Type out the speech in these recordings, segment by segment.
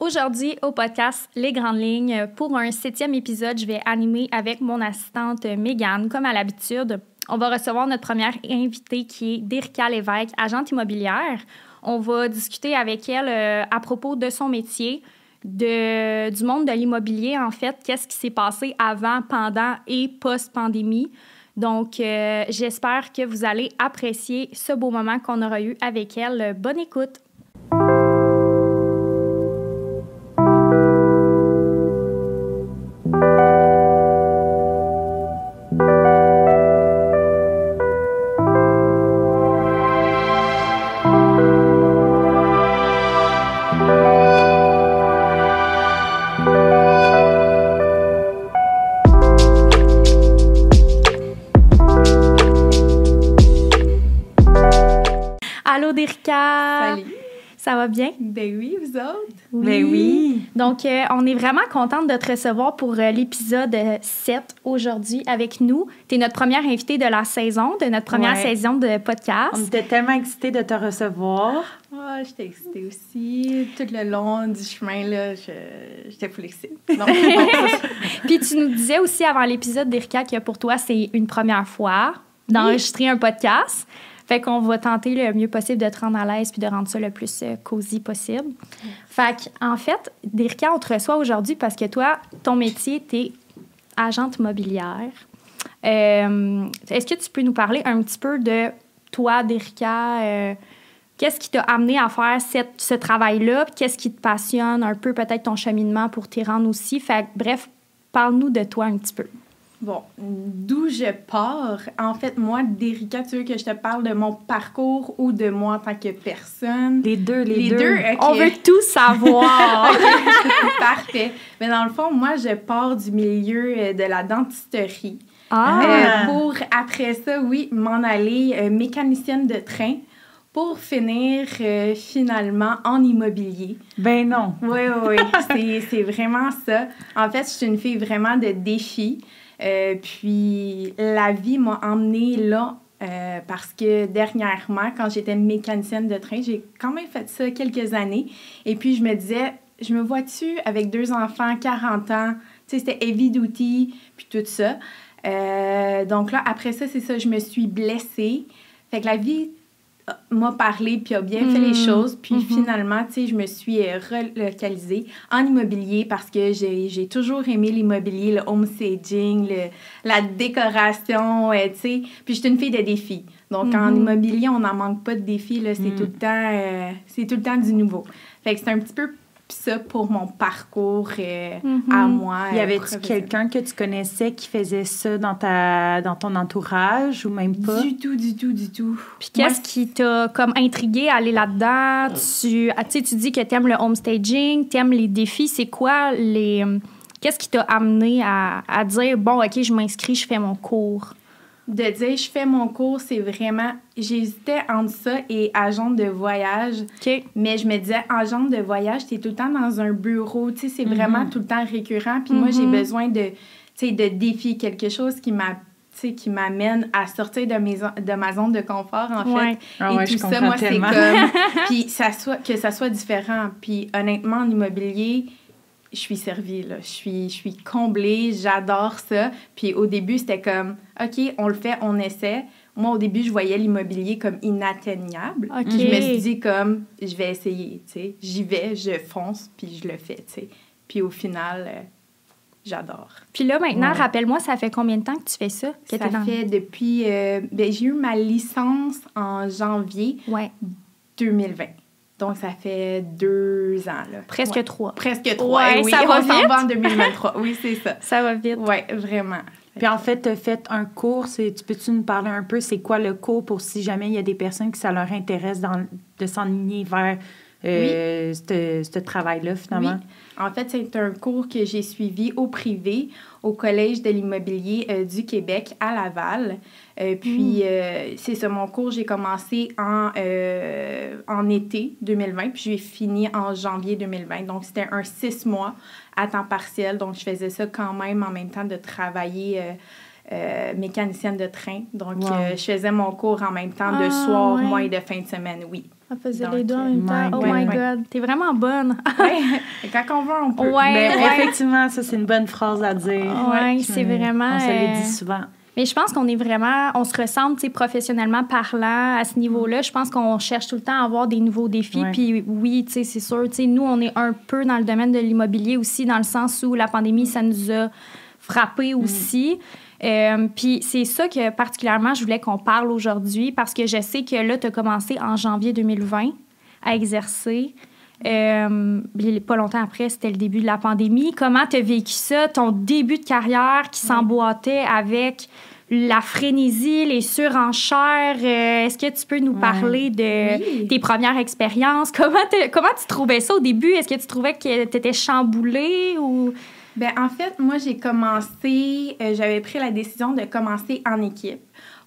Aujourd'hui, au podcast Les Grandes Lignes, pour un septième épisode, je vais animer avec mon assistante Mégane, comme à l'habitude. On va recevoir notre première invitée qui est Dérica Lévesque, agente immobilière. On va discuter avec elle euh, à propos de son métier, de, du monde de l'immobilier, en fait, qu'est-ce qui s'est passé avant, pendant et post-pandémie. Donc, euh, j'espère que vous allez apprécier ce beau moment qu'on aura eu avec elle. Bonne écoute! Donc, euh, on est vraiment contente de te recevoir pour euh, l'épisode euh, 7 aujourd'hui avec nous. Tu es notre première invitée de la saison, de notre première Ouais. saison de On podcast. était tellement excités de te recevoir. Ah, j'étais excitée aussi. Tout le long du chemin, là, je- j'étais full excitée. Donc, Puis tu nous disais aussi avant l'épisode, d'Erika, que pour toi, c'est une première fois d'enregistrer un podcast. Fait qu'on va tenter le mieux possible de te rendre à l'aise puis de rendre ça le plus euh, cosy possible. Fait en fait, Dérica, on te reçoit aujourd'hui parce que toi, ton métier, t'es agente immobilière. Euh, Est-ce que tu peux nous parler un petit peu de toi, Dérica? euh, Qu'est-ce qui t'a amené à faire cette- ce travail-là? Qu'est-ce qui te passionne? Un peu peut-être ton cheminement pour t'y rendre aussi? Fait bref, parle-nous de toi un petit peu. Bon, d'où je pars? En fait, moi, d'Erika, tu veux que je te parle de mon parcours ou de moi en tant que personne? Les deux, les, Les deux. On veut tout savoir. Parfait. Mais dans le fond, moi, je pars du milieu euh, de la dentisterie. ah! Euh, pour, après ça, oui, m'en aller euh, mécanicienne de train pour finir euh, finalement en immobilier. Ben non. Oui, oui, oui. c'est, c'est vraiment ça. En fait, je suis une fille vraiment de défi. Euh, puis la vie m'a emmenée là euh, parce que dernièrement, quand j'étais mécanicienne de train, j'ai quand même fait ça quelques années. Et puis je me disais, je me vois-tu avec deux enfants, 40 ans? Tu sais, c'était heavy duty, puis tout ça. Euh, donc là, après ça, c'est ça, je me suis blessée. Fait que la vie m'a parlé puis a bien fait les Mm. choses. Puis Mhm. finalement, tu sais, je me suis euh, relocalisée en immobilier parce que j'ai toujours aimé l'immobilier, le home staging, le- la décoration, euh, tu sais. Puis j'étais une fille de défis. Donc en Mhm. immobilier, on n'en manque pas de défis, là. C'est Mm. tout le temps... euh, c'est tout le temps du nouveau. Fait que c'est un petit peu ça pour mon parcours euh, Mhm. à moi. Y euh, avait-tu quelqu'un que tu connaissais qui faisait ça dans, ta, dans ton entourage ou même pas? Du tout, du tout, du tout. Puis qu'est-ce qui t'a comme intrigué à aller là-dedans? Tu, ah, tu sais, tu dis que t'aimes le home staging, t'aimes les défis. C'est quoi les... Qu'est-ce qui t'a amené à, à dire, bon, OK, je m'inscris, je fais mon cours? De dire je fais mon cours, c'est vraiment. J'hésitais entre ça et agente de voyage. Mais je me disais, agente de voyage, t'es tout le temps dans un bureau. Tu sais, c'est vraiment Mhm. tout le temps récurrent. Puis moi, j'ai Mhm. besoin de, tu sais, de défis, quelque chose qui m'a. qui m'amène à sortir de, mes, de ma zone de confort, en fait. Ouais. Ah et ouais, tout ça, moi, c'est comme. puis ça soit, que ça soit différent. Puis honnêtement, en immobilier, je suis servie, là. Je suis, je suis comblée, j'adore ça. Puis au début, c'était comme, OK, on le fait, on essaie. Moi, au début, je voyais l'immobilier comme inatteignable. OK. Je me suis dit comme, je vais essayer, tu sais. J'y vais, je fonce, puis je le fais, tu sais. Puis au final, euh, j'adore. Puis là, maintenant, Ouais. rappelle-moi, ça fait combien de temps que tu fais ça? Que Ça dans- fait depuis... euh, ben, j'ai eu ma licence en janvier Ouais, 2020. Donc, ça fait deux ans, là. presque Ouais. trois. Presque trois, Ouais, eh oui. ça va on vite. va en 2023. Oui, c'est ça. Ça va vite. Oui, vraiment. Puis en fait, tu as fait un cours. c'est- Tu peux-tu nous parler un peu, c'est quoi le cours pour si jamais il y a des personnes qui ça leur intéresse dans- de s'enligner vers euh, ce ce travail-là, finalement? Oui. En fait, c'est un cours que j'ai suivi au privé au Collège de l'immobilier euh, du Québec à Laval. Euh, puis, euh, c'est ça, mon cours, j'ai commencé en, euh, en été 2020, puis j'ai fini en janvier 2020. Donc, c'était un six mois à temps partiel. Donc, je faisais ça quand même en même temps de travailler. euh, euh, mécanicienne de train. Donc, Wow. euh, je faisais mon cours en même temps de Ah, soir, ouais. mois et de fin de semaine, oui. Elle faisait Donc, les deux en même temps. Oh my. God. T'es vraiment bonne. Ouais. Quand on veut, on peut. Ouais. Effectivement, ça, c'est une bonne phrase à dire. Ouais, c'est Mm. vraiment, On se le dit souvent. Mais je pense qu'on est vraiment, on se ressemble, tu sais, professionnellement parlant à ce niveau-là. Je pense qu'on cherche tout le temps à avoir des nouveaux défis. Ouais. Puis oui, tu sais, c'est sûr. Tu sais, nous, on est un peu dans le domaine de l'immobilier aussi, dans le sens où la pandémie, ça nous a frappé aussi. Euh, puis c'est ça que particulièrement je voulais qu'on parle aujourd'hui parce que je sais que là, tu as commencé en janvier 2020 à exercer. Euh, pas longtemps après, c'était le début de la pandémie. Comment tu as vécu ça, ton début de carrière qui s'emboîtait avec la frénésie, les surenchères? Euh, Est-ce que tu peux nous Ouais. parler de Oui. tes premières expériences? Comment, comment tu trouvais ça au début? Est-ce que tu trouvais que tu étais chamboulée ou... Ben, en fait, moi, j'ai commencé, euh, j'avais pris la décision de commencer en équipe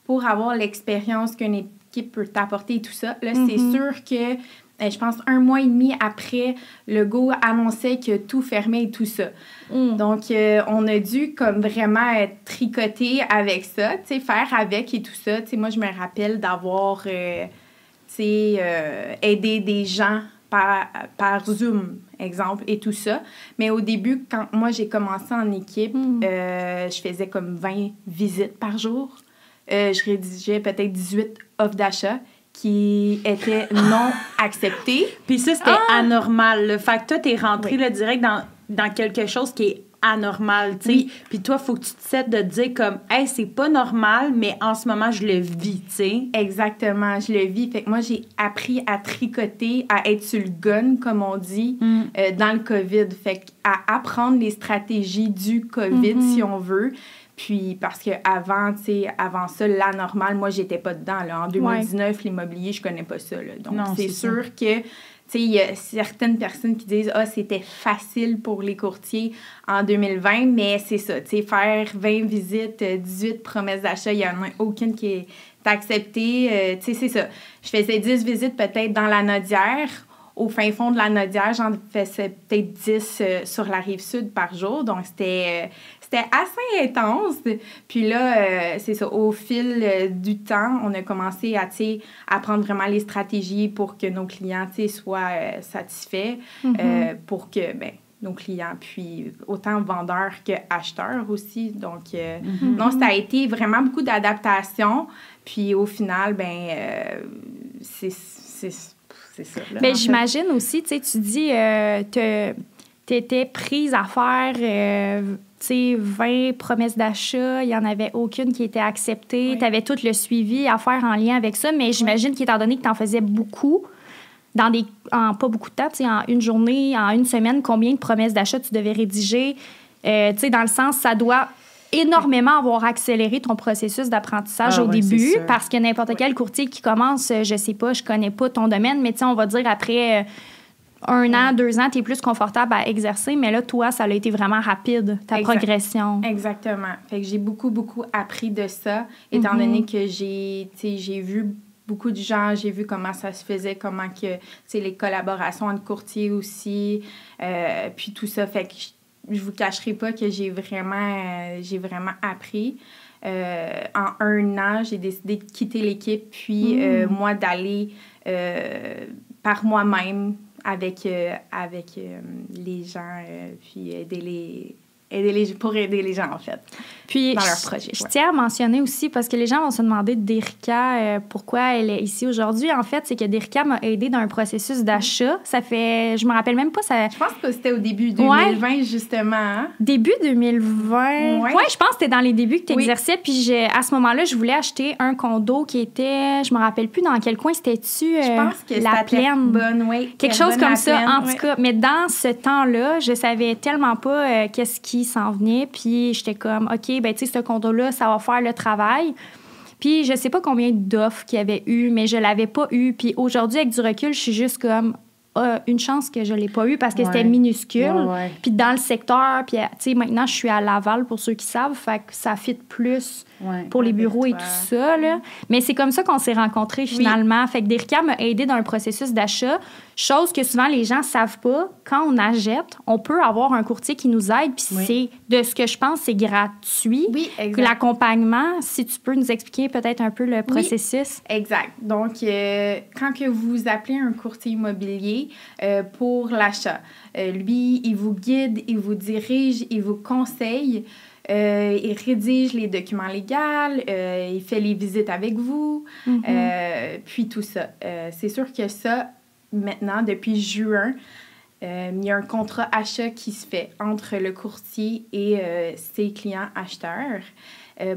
pour avoir l'expérience qu'une équipe peut t'apporter et tout ça. Là, c'est Mhm. sûr que, je pense, un mois et demi après, le Go annonçait que tout fermait et tout ça. Mm. Donc, euh, on a dû comme vraiment être tricoté avec ça, tu sais, faire avec et tout ça. Tu sais, moi, je me rappelle d'avoir, euh, tu sais, euh, aidé des gens par, par Zoom, exemple, et tout ça. Mais au début, quand moi, j'ai commencé en équipe, Mm. euh, je faisais comme 20 visites par jour. Euh, je rédigeais peut-être 18 offres d'achat qui étaient non acceptées. Puis ça, c'était anormal. Le fait que toi, t'es rentré Oui. là, direct dans, dans quelque chose qui est anormal, tu sais. Oui. Puis toi, faut que tu te cèdes de dire comme, hey, c'est pas normal, mais en ce moment, je le vis, tu sais. Exactement, je le vis. Fait que moi, j'ai appris à tricoter, à être sur le gun, comme on dit, Mm. euh, dans le COVID. Fait que à apprendre les stratégies du COVID, Mhm. si on veut. Puis, parce que avant, tu sais, avant ça, la normale, moi, j'étais pas dedans. Là. En 2019, l'immobilier, je connais pas ça. Là. Donc, c'est sûr que, tu sais, il y a certaines personnes qui disent, ah, c'était facile pour les courtiers en 2020, mais c'est ça, tu sais, faire 20 visites, euh, 18 promesses d'achat, il y en a aucune qui est acceptée. Euh, tu sais, c'est ça. Je faisais 10 visites peut-être dans la Nodière. Au fin fond de la Nodière, j'en faisais peut-être 10 euh, sur la rive sud par jour. Donc, c'était euh, c'était assez intense. Puis là, euh, c'est ça, au fil euh, du temps, on a commencé à, à prendre vraiment les stratégies pour que nos clients, soient euh, satisfaits, euh, pour que, ben, nos clients, puis autant vendeurs que acheteurs aussi. Donc, euh, non, ça a été vraiment beaucoup d'adaptation. Puis au final, ben, euh, c'est c'est- c'est ça. là, Ben, en fait. j'imagine aussi, tu sais, tu dis, euh, tu étais prise à faire, euh, tu sais, 20 promesses d'achat, il n'y en avait aucune qui était acceptée, Oui. tu avais tout le suivi à faire en lien avec ça, mais j'imagine qu'étant donné que tu en faisais beaucoup, dans des, en pas beaucoup de temps, tu sais, en une journée, en une semaine, combien de promesses d'achat tu devais rédiger? Euh, tu sais, dans le sens, ça doit énormément avoir accéléré ton processus d'apprentissage Ah au début parce que n'importe quel courtier qui commence, euh, je sais pas, je connais pas ton domaine, mais tu sais, on va dire après un an, deux ans, tu es plus confortable à exercer, mais là, toi, ça a été vraiment rapide, ta Exact. progression. Exactement. Fait que j'ai beaucoup, beaucoup appris de ça, étant Mhm. donné que j'ai, vu beaucoup de gens, j'ai vu comment ça se faisait, comment que, tu sais, les collaborations entre courtiers aussi, euh, puis tout ça. Fait que je, vous cacherai pas que j'ai vraiment, euh, j'ai vraiment appris. Euh, en un an, j'ai décidé de quitter l'équipe, puis Mm. euh, moi d'aller euh, par moi-même avec, euh, avec euh, les gens, euh, puis aider les, aider les, pour aider les gens, en fait. Puis, Dans leur je- projet, Je ouais. tiens à mentionner aussi, parce que les gens vont se demander d'Erika euh, pourquoi elle est ici aujourd'hui? En fait, c'est que Derika m'a aidé dans un processus d'achat. Ça fait, je me rappelle même pas, ça, Je pense que c'était au début Ouais. 2020, justement. hein? Début 2020. Ouais. Ouais, je pense que c'était dans les débuts que tu Oui. exerçais. Puis à ce moment-là, je voulais acheter un condo qui était, je me rappelle plus dans quel coin c'était-tu. Je euh, pense que la c'était plaine. bonne, oui. Quelque chose comme ça, en tout cas. Mais dans ce temps-là, je savais tellement pas euh, qu'est-ce qui s'en venait. Puis j'étais comme, OK, ben tu sais, ce condo-là, ça va faire le travail. Puis je sais pas combien d'offres qu'il y avait eu, mais je l'avais pas eu. Puis aujourd'hui, avec du recul, je suis juste comme, ah, une chance que je l'ai pas eu parce que Ouais. c'était minuscule. Ouais, ouais. Puis dans le secteur, puis tu sais, maintenant, je suis à Laval, pour ceux qui savent, fait que ça fit plus Ouais. pour les bureaux et tout ça. Là. Mais c'est comme ça qu'on s'est rencontrés finalement. Fait que Derika m'a aidé dans le processus d'achat, chose que souvent les gens savent pas. Quand on achète, on peut avoir un courtier qui nous aide, puis Oui. c'est, de ce que je pense, c'est gratuit. Oui, exact. l'accompagnement, si tu peux nous expliquer peut-être un peu le processus. Exact. Donc, euh, quand que vous appelez un courtier immobilier euh, pour l'achat, euh, lui, il vous guide, il vous dirige, il vous conseille, euh, il rédige les documents légaux, euh, il fait les visites avec vous, Mhm. euh, puis tout ça. C'est sûr que ça, maintenant, depuis juin, il y a un contrat achat qui se fait entre le courtier et ses clients acheteurs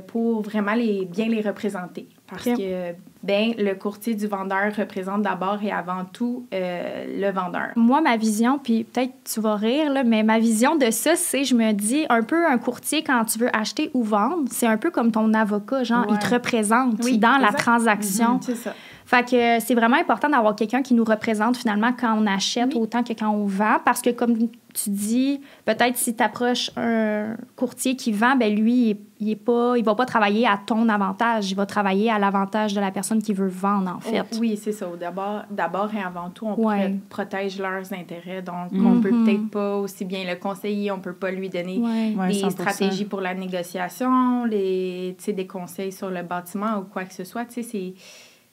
pour vraiment les, bien les représenter. Parce que ben, le courtier du vendeur représente d'abord et avant tout euh, le vendeur. Moi, ma vision, puis peut-être tu vas rire, là, mais ma vision de ça, c'est, je me dis, un peu un courtier, quand tu veux acheter ou vendre, c'est un peu comme ton avocat, genre, il te représente Oui, dans la transaction. C'est ça. Fait que euh, c'est vraiment important d'avoir quelqu'un qui nous représente finalement quand on achète Oui. autant que quand on vend. Parce que comme tu dis, peut-être si tu approches un courtier qui vend, ben lui, il, est pas, il va pas travailler à ton avantage. Il va travailler à l'avantage de la personne qui veut vendre, en fait. Oh, oui, c'est ça. D'abord, d'abord et avant tout, on Ouais. protège leurs intérêts. Donc, Mhm. on peut peut-être pas aussi bien le conseiller, on peut pas lui donner Ouais. Des 100%. stratégies pour la négociation, les, tu sais, des conseils sur le bâtiment ou quoi que ce soit. Tu sais, c'est,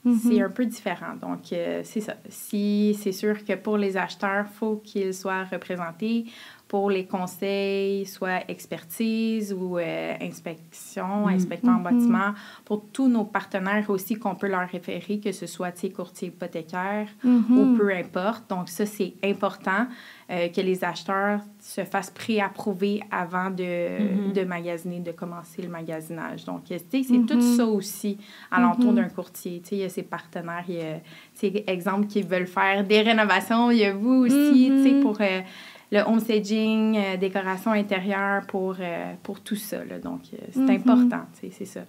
Mhm. c'est un peu différent. Donc, euh, c'est ça. Si c'est sûr que pour les acheteurs, il faut qu'ils soient représentés. Pour les conseils, soit expertise ou euh, inspection, Mhm. inspecteur en Mhm. bâtiment. Pour tous nos partenaires aussi qu'on peut leur référer, que ce soit courtier hypothécaire Mhm. ou peu importe. Donc, ça, c'est important euh, que les acheteurs se fassent pré-approuver avant de, de magasiner, de commencer le magasinage. Donc, c'est tout ça aussi alentour Mhm. d'un courtier. Il y a ses partenaires, il y a, exemple, qui veulent faire des rénovations. Il y a vous aussi, pour euh, le home staging, euh, décoration intérieure, pour, euh, pour tout ça. là. Donc, euh, c'est Mhm. important, c'est ça.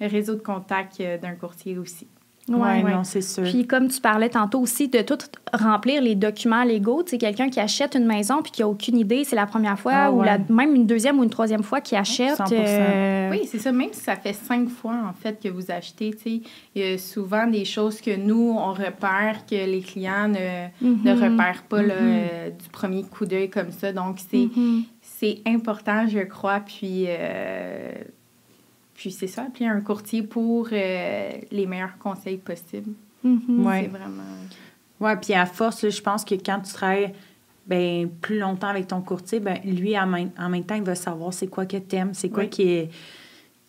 Le réseau de contact d'un courtier aussi. Ouais, Ouais, ouais. non, c'est sûr. Puis comme tu parlais tantôt aussi de tout remplir les documents légaux, tu sais, quelqu'un qui achète une maison puis qui a aucune idée, c'est la première fois Ah ou ouais. la, même une deuxième ou une troisième fois qu'il achète. 100%. euh, Oui, c'est ça. Même si ça fait cinq fois, en fait, que vous achetez, tu sais, il y a souvent des choses que nous, on repère que les clients ne, ne repèrent pas là, Mhm. euh, du premier coup d'œil comme ça. Donc, c'est Mhm. c'est important, je crois. Puis, euh, puis c'est ça, appeler un courtier pour euh, les meilleurs conseils possibles. Mhm. Ouais. C'est vraiment... Ouais, puis à force, je pense que quand tu travailles ben, plus longtemps avec ton courtier, ben, lui, en même, en même temps, il va savoir c'est quoi que t'aimes, c'est quoi Oui. qui est...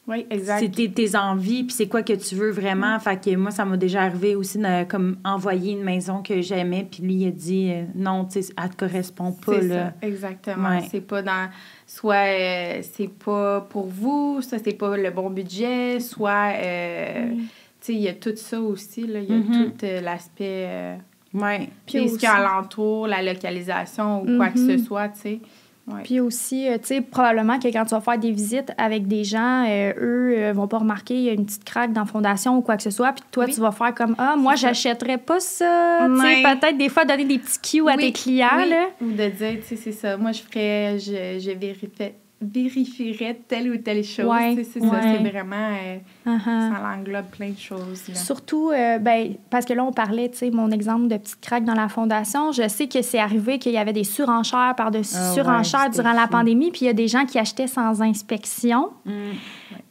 Oui, C'est exact. tes, tes envies, puis c'est quoi que tu veux vraiment. Fait que moi, ça m'a déjà arrivé aussi de comme envoyer une maison que j'aimais, puis lui, il a dit euh, non, tu sais, elle te correspond pas, C'est là. ça, exactement. Ouais. C'est pas dans... Soit euh, c'est pas pour vous, soit c'est pas le bon budget, soit... euh, Mm. Tu sais, il y a tout ça aussi, là. Il y a Mhm. tout euh, l'aspect... Ouais. Puis ce qu'il y a alentour, la localisation ou quoi que ce soit, tu sais. Ouais. Puis aussi, euh, tu sais, probablement que quand tu vas faire des visites avec des gens, euh, eux euh, vont pas remarquer il y a une petite craque dans la fondation ou quoi que ce soit. Puis toi, Oui. tu vas faire comme Ah, moi, j'achèterais pas ça. Tu sais, peut-être des fois donner des petits cues à tes clients. oui. Là. Ou de dire, tu sais, c'est ça. Moi, je ferais, je, je vérifie- vérifierais telle ou telle chose. Ouais, C'est ça, c'est vraiment... euh, Uh-huh. Ça englobe plein de choses. Là. Surtout, euh, ben, parce que là, on parlait, tu sais, mon exemple de petite craque dans la fondation. Je sais que c'est arrivé qu'il y avait des surenchères par-dessus Ah surenchères durant la fou. pandémie, puis il y a des gens qui achetaient sans inspection. Mm.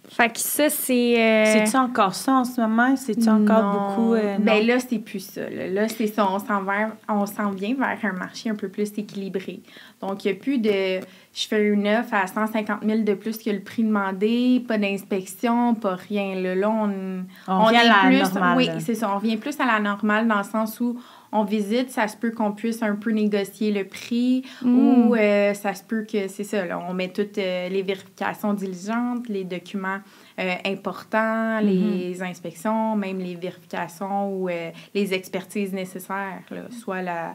Fait que ça, c'est. euh, C'est-tu encore ça en ce moment? C'est-tu encore Non. beaucoup... euh, non? ben là, c'est plus ça. Là, Là, c'est ça. On s'en, vers- on s'en vient vers un marché un peu plus équilibré. Donc, il n'y a plus de je fais une offre à 150 000 de plus que le prix demandé, pas d'inspection, pas rien. Là, là on, On revient à la plus, normale, Oui, c'est ça. On revient plus à la normale dans le sens où on visite, ça se peut qu'on puisse un peu négocier le prix Mm. ou euh, ça se peut que, c'est ça, là, on met toutes euh, les vérifications diligentes, les documents euh, importants, Mm-hmm. les inspections, même les vérifications ou les expertises nécessaires, là, soit la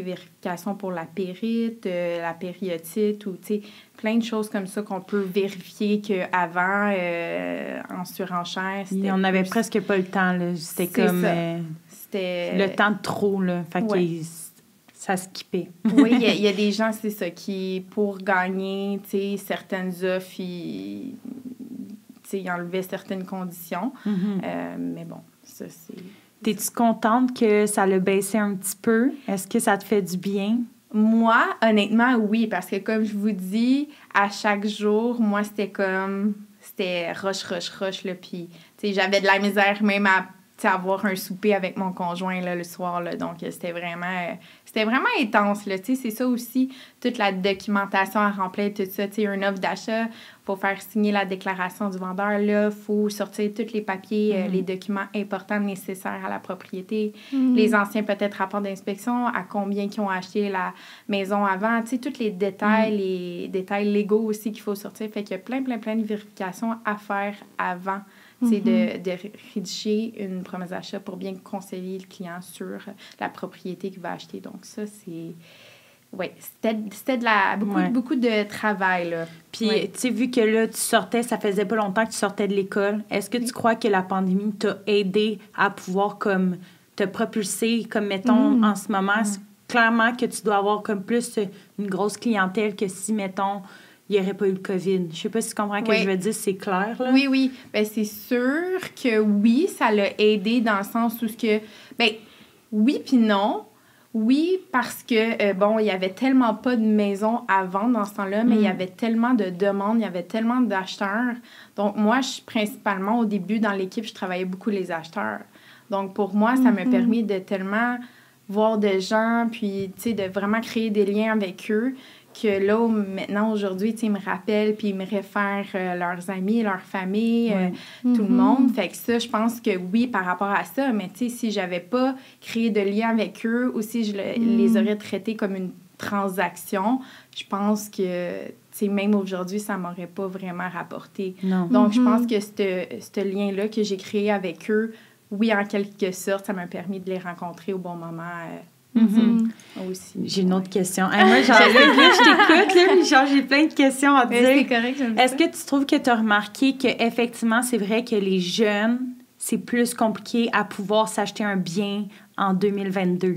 vérification pour la périte, euh, la périotite ou tu sais, plein de choses comme ça qu'on peut vérifier qu'avant, euh, en surenchère, c'était on n'avait plus- presque pas le temps. C'était comme euh, C'était... le temps de trop, là. Fait Ouais. ça skippait. oui, il y, y, a des gens, c'est ça, qui, pour gagner, tu sais, certaines offres, ils, ils enlevaient certaines conditions. Mm-hmm. euh, mais bon, ça, c'est... T'es-tu contente que ça le baissé un petit peu? Est-ce que ça te fait du bien? Moi, honnêtement, oui, parce que comme je vous dis, à chaque jour, moi, c'était comme... C'était rush, rush, rush, là, puis, tu sais, j'avais de la misère même à avoir un souper avec mon conjoint là, le soir. Là. Donc, c'était vraiment, euh, c'était vraiment intense. Là. C'est ça aussi, toute la documentation à remplir, tout ça. une offre d'achat, faut faire signer la déclaration du vendeur. Il faut sortir tous les papiers, euh, les documents importants nécessaires à la propriété. Les anciens, peut-être, rapports d'inspection, à combien qui ont acheté la maison avant. Tu sais, tous les détails, les détails légaux aussi qu'il faut sortir. Fait qu'il y a plein, plein, plein de vérifications à faire avant c'est de, de, rédiger une promesse d'achat pour bien conseiller le client sur la propriété qu'il va acheter. Donc, ça, c'est. Oui, c'était de la, beaucoup, beaucoup de travail. Là. Puis, tu sais, vu que là, tu sortais, ça faisait pas longtemps que tu sortais de l'école, est-ce que tu crois que la pandémie t'a aidé à pouvoir, comme, te propulser, comme, mettons, mm. en ce moment, mm. clairement que tu dois avoir, comme, plus une grosse clientèle que si, mettons, il n'y aurait pas eu le COVID. Je sais pas si tu comprends ce que je veux dire, c'est clair. Là. Oui, oui. Ben, c'est sûr que oui, ça l'a aidé dans le sens où ce que. Ben, oui, puis non. Oui, parce que, euh, bon, il y avait tellement pas de maisons à vendre dans ce temps-là, mais il y mm. avait tellement de demandes, il y avait tellement d'acheteurs. Donc, moi, je, principalement, au début, dans l'équipe, je travaillais beaucoup les acheteurs. Donc, pour moi, ça m'a mm-hmm. permis de tellement voir des gens, puis, tu sais, de vraiment créer des liens avec eux que là, maintenant, aujourd'hui, ils me rappellent puis ils me réfèrent euh, leurs amis, leurs familles, euh, tout le mm-hmm. monde. Fait que ça, je pense que oui, par rapport à ça, mais tu sais, si j'avais pas créé de lien avec eux ou si je mm. les aurais traités comme une transaction, je pense que, tu sais, même aujourd'hui, ça m'aurait pas vraiment rapporté. Donc, je pense mm-hmm. que ce lien-là que j'ai créé avec eux, oui, en quelque sorte, ça m'a permis de les rencontrer au bon moment. Euh, Mm-hmm. Aussi. J'ai une autre question. moi, genre, je t'écoute, genre, j'ai plein de questions à te dire. C'est correct, Est-ce que tu trouves que tu as remarqué qu'effectivement, c'est vrai que les jeunes, c'est plus compliqué à pouvoir s'acheter un bien en 2022?